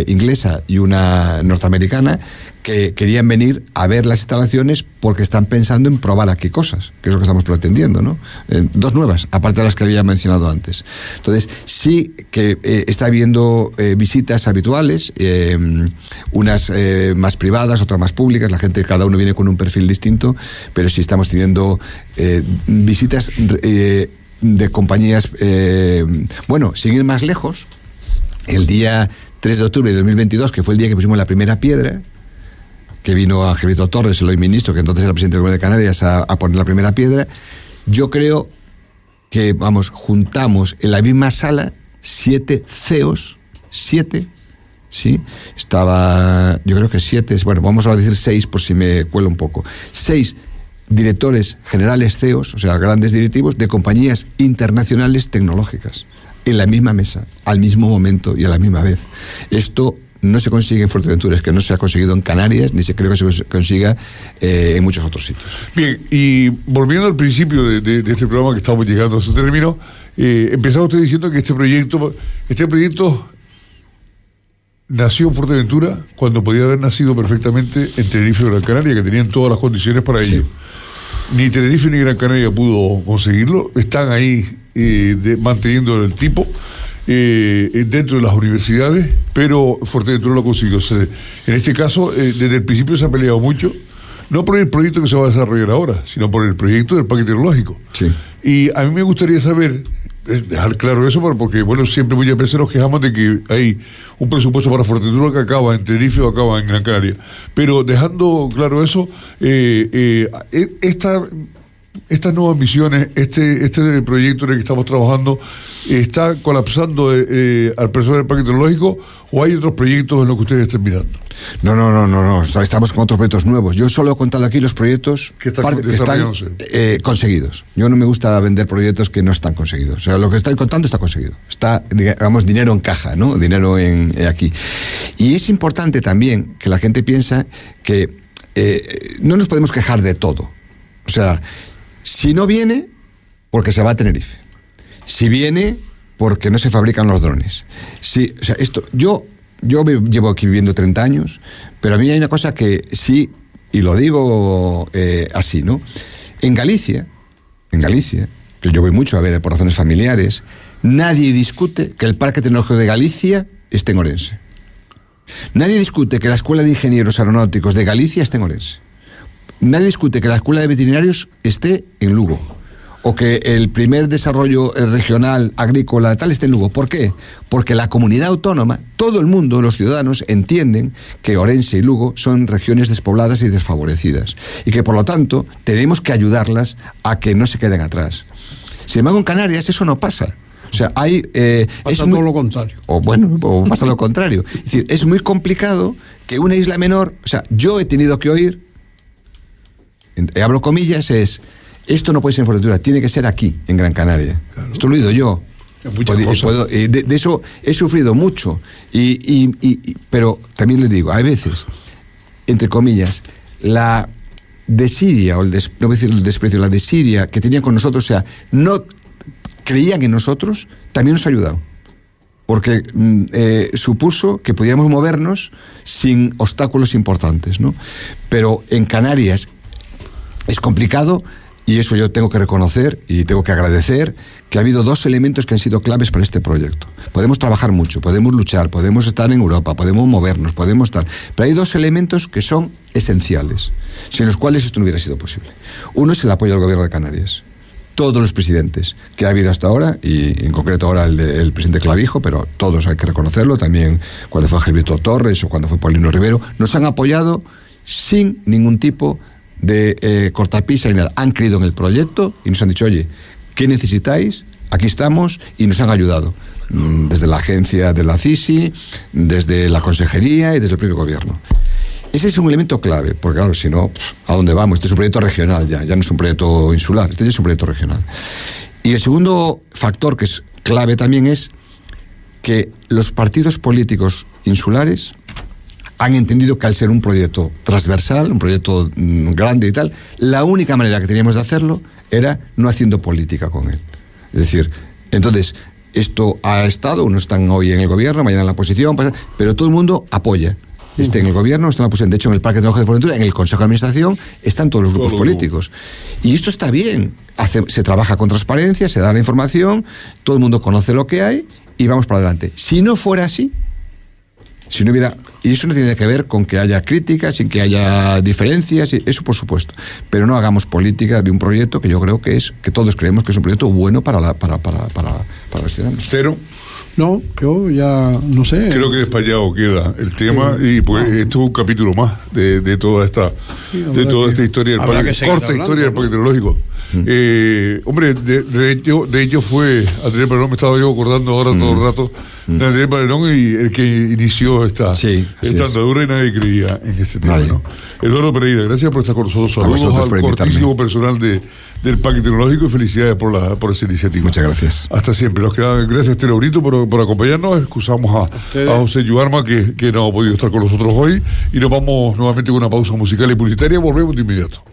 inglesa y una norteamericana, que querían venir a ver las instalaciones porque están pensando en probar aquí cosas, que es lo que estamos pretendiendo, ¿no? Eh, dos nuevas, aparte de las que había mencionado antes. Entonces, sí que eh, está habiendo eh, visitas habituales, unas más privadas, otras más públicas, la gente, cada uno viene con un perfil distinto, pero sí estamos teniendo visitas de compañías, bueno, sin ir más lejos, el día 3 de octubre de 2022, que fue el día que pusimos la primera piedra, que vino Angelito Torres, el hoy ministro, que entonces era presidente del Gobierno de Canarias, a, a poner la primera piedra, yo creo que, vamos, juntamos en la misma sala siete CEOs, siete ¿sí? Estaba, yo creo que siete, bueno, vamos a decir seis por si me cuelo un poco. Seis directores generales CEOs, o sea, grandes directivos de compañías internacionales tecnológicas, en la misma mesa, al mismo momento y a la misma vez. Esto no se consigue en Fuerteventura, es que no se ha conseguido en Canarias, ni se creo que se consiga eh, en muchos otros sitios. Bien, y volviendo al principio de, este programa que estamos llegando a su término, eh, empezaba usted diciendo que este proyecto, este proyecto nació en Fuerteventura cuando podía haber nacido perfectamente en Tenerife o Gran Canaria, que tenían todas las condiciones para ello. Ni Tenerife ni Gran Canaria pudo conseguirlo, están ahí eh, manteniendo el tipo. Eh, dentro de las universidades, pero Fuerteventura lo consiguió. en este caso, eh, desde el principio se ha peleado mucho, no por el proyecto que se va a desarrollar ahora, sino por el proyecto del parque tecnológico. Y a mí me gustaría saber, dejar claro eso, porque bueno, siempre muchas veces nos quejamos de que hay un presupuesto para Fuerteventura que acaba en Tenerife o acaba en Gran Canaria. Pero dejando claro eso, eh, eh, e, esta, estas nuevas misiones, este, este proyecto en el que estamos trabajando, ¿está colapsando eh, al personal del parque tecnológico o hay otros proyectos en los que ustedes estén mirando? No, no, no, no, no. Estamos con otros proyectos nuevos. Yo solo he contado aquí los proyectos que, están eh, conseguidos. Yo no me gusta vender proyectos que no están conseguidos. O sea, lo que estoy contando está conseguido. Está, digamos, dinero en caja, ¿no? Dinero en, eh, aquí. Y es importante también que la gente piensa que eh, no nos podemos quejar de todo. O sea, si no viene, porque se va a Tenerife. Si viene, porque no se fabrican los drones. Si, esto, yo yo llevo aquí viviendo 30 años, pero a mí hay una cosa que sí, y lo digo eh, así, ¿no? En Galicia, en Galicia, que yo voy mucho a ver por razones familiares, nadie discute que el Parque Tecnológico de Galicia esté en Orense. Nadie discute que la Escuela de Ingenieros Aeronáuticos de Galicia esté en Orense. Nadie discute que la Escuela de Veterinarios esté en Lugo o que el primer desarrollo eh, regional agrícola tal esté en Lugo. ¿Por qué? Porque la comunidad autónoma, todo el mundo, los ciudadanos, entienden que Orense y Lugo son regiones despobladas y desfavorecidas y que por lo tanto tenemos que ayudarlas a que no se queden atrás. Sin embargo, en Canarias eso no pasa. O sea, hay... Eh, pasa todo lo contrario. O bueno, o pasa lo contrario. Es decir, es muy complicado que una isla menor... O sea, yo he tenido que oír, abro comillas, es esto no puede ser en Fuerteventura, tiene que ser aquí, en Gran Canaria. Esto lo he oído yo. de, eso he sufrido mucho. Y, pero también les digo, hay veces, entre comillas, la desidia, o el no voy a decir el desprecio, la desidia que tenían con nosotros, o sea, no creían en nosotros, también nos ha ayudado. Porque mm, eh, supuso que podíamos movernos sin obstáculos importantes, ¿no? Pero en Canarias es complicado y eso yo tengo que reconocer y tengo que agradecer que ha habido dos elementos que han sido claves para este proyecto. Podemos trabajar mucho, podemos luchar, podemos estar en Europa, podemos movernos, podemos estar... Pero hay dos elementos que son esenciales, sin los cuales esto no hubiera sido posible. Uno es el apoyo del gobierno de Canarias. Todos los presidentes que ha habido hasta ahora, y en concreto ahora el, el presidente Clavijo, pero todos hay que reconocerlo, también cuando fue Gilberto Torres o cuando fue Paulino Rivero, nos han apoyado sin ningún tipo de de eh, cortapisa y nada. Han creído en el proyecto y nos han dicho, oye, ¿qué necesitáis? Aquí estamos y nos han ayudado. Mm, desde la agencia de la CISI, desde la consejería y desde el propio gobierno. Ese es un elemento clave, porque claro, si no, ¿a dónde vamos? Este es un proyecto regional ya, ya no es un proyecto insular, este ya es un proyecto regional. Y el segundo factor que es clave también es que los partidos políticos insulares han entendido que al ser un proyecto transversal, un proyecto mm, grande y tal, la única manera que teníamos de hacerlo era no haciendo política con él. Es decir, entonces, esto ha estado, unos están hoy en el gobierno, mañana en la oposición, pero todo el mundo apoya. Esté en el gobierno, está en la oposición. De hecho, en el Parque Tecnológico de Fuerteventura, en el Consejo de Administración, están todos los grupos políticos. Y esto está bien. se trabaja con transparencia, se da la información, todo el mundo conoce lo que hay y vamos para adelante. Si no fuera así, si no hubiera y eso no tiene que ver con que haya críticas y que haya diferencias, eso por supuesto. Pero no hagamos política de un proyecto que yo creo que es, que todos creemos que es un proyecto bueno para, la, para, para, para, para los ciudadanos. Pero, No, yo ya no sé. Creo que despallado queda el tema y pues esto es un capítulo más de, de toda esta de toda esta historia del parque, corta historia del parque tecnológico. Eh, hombre, de, de, hecho, de hecho fue Andrés Perón, me estaba yo acordando ahora todo el rato de Andrés Perón y el que inició esta, sí, esta andadura y nadie creía en este tema. ¿no? Eduardo Pereira, gracias por estar con nosotros. Saludos al cortísimo personal de, del Parque Tecnológico y felicidades por, la, por esa iniciativa. Muchas gracias. Hasta siempre. Nos queda, gracias, Telo Brito, por, por acompañarnos. Excusamos a, a José Yuarma, que, que no ha podido estar con nosotros hoy. Y nos vamos nuevamente con una pausa musical y publicitaria. Volvemos de inmediato.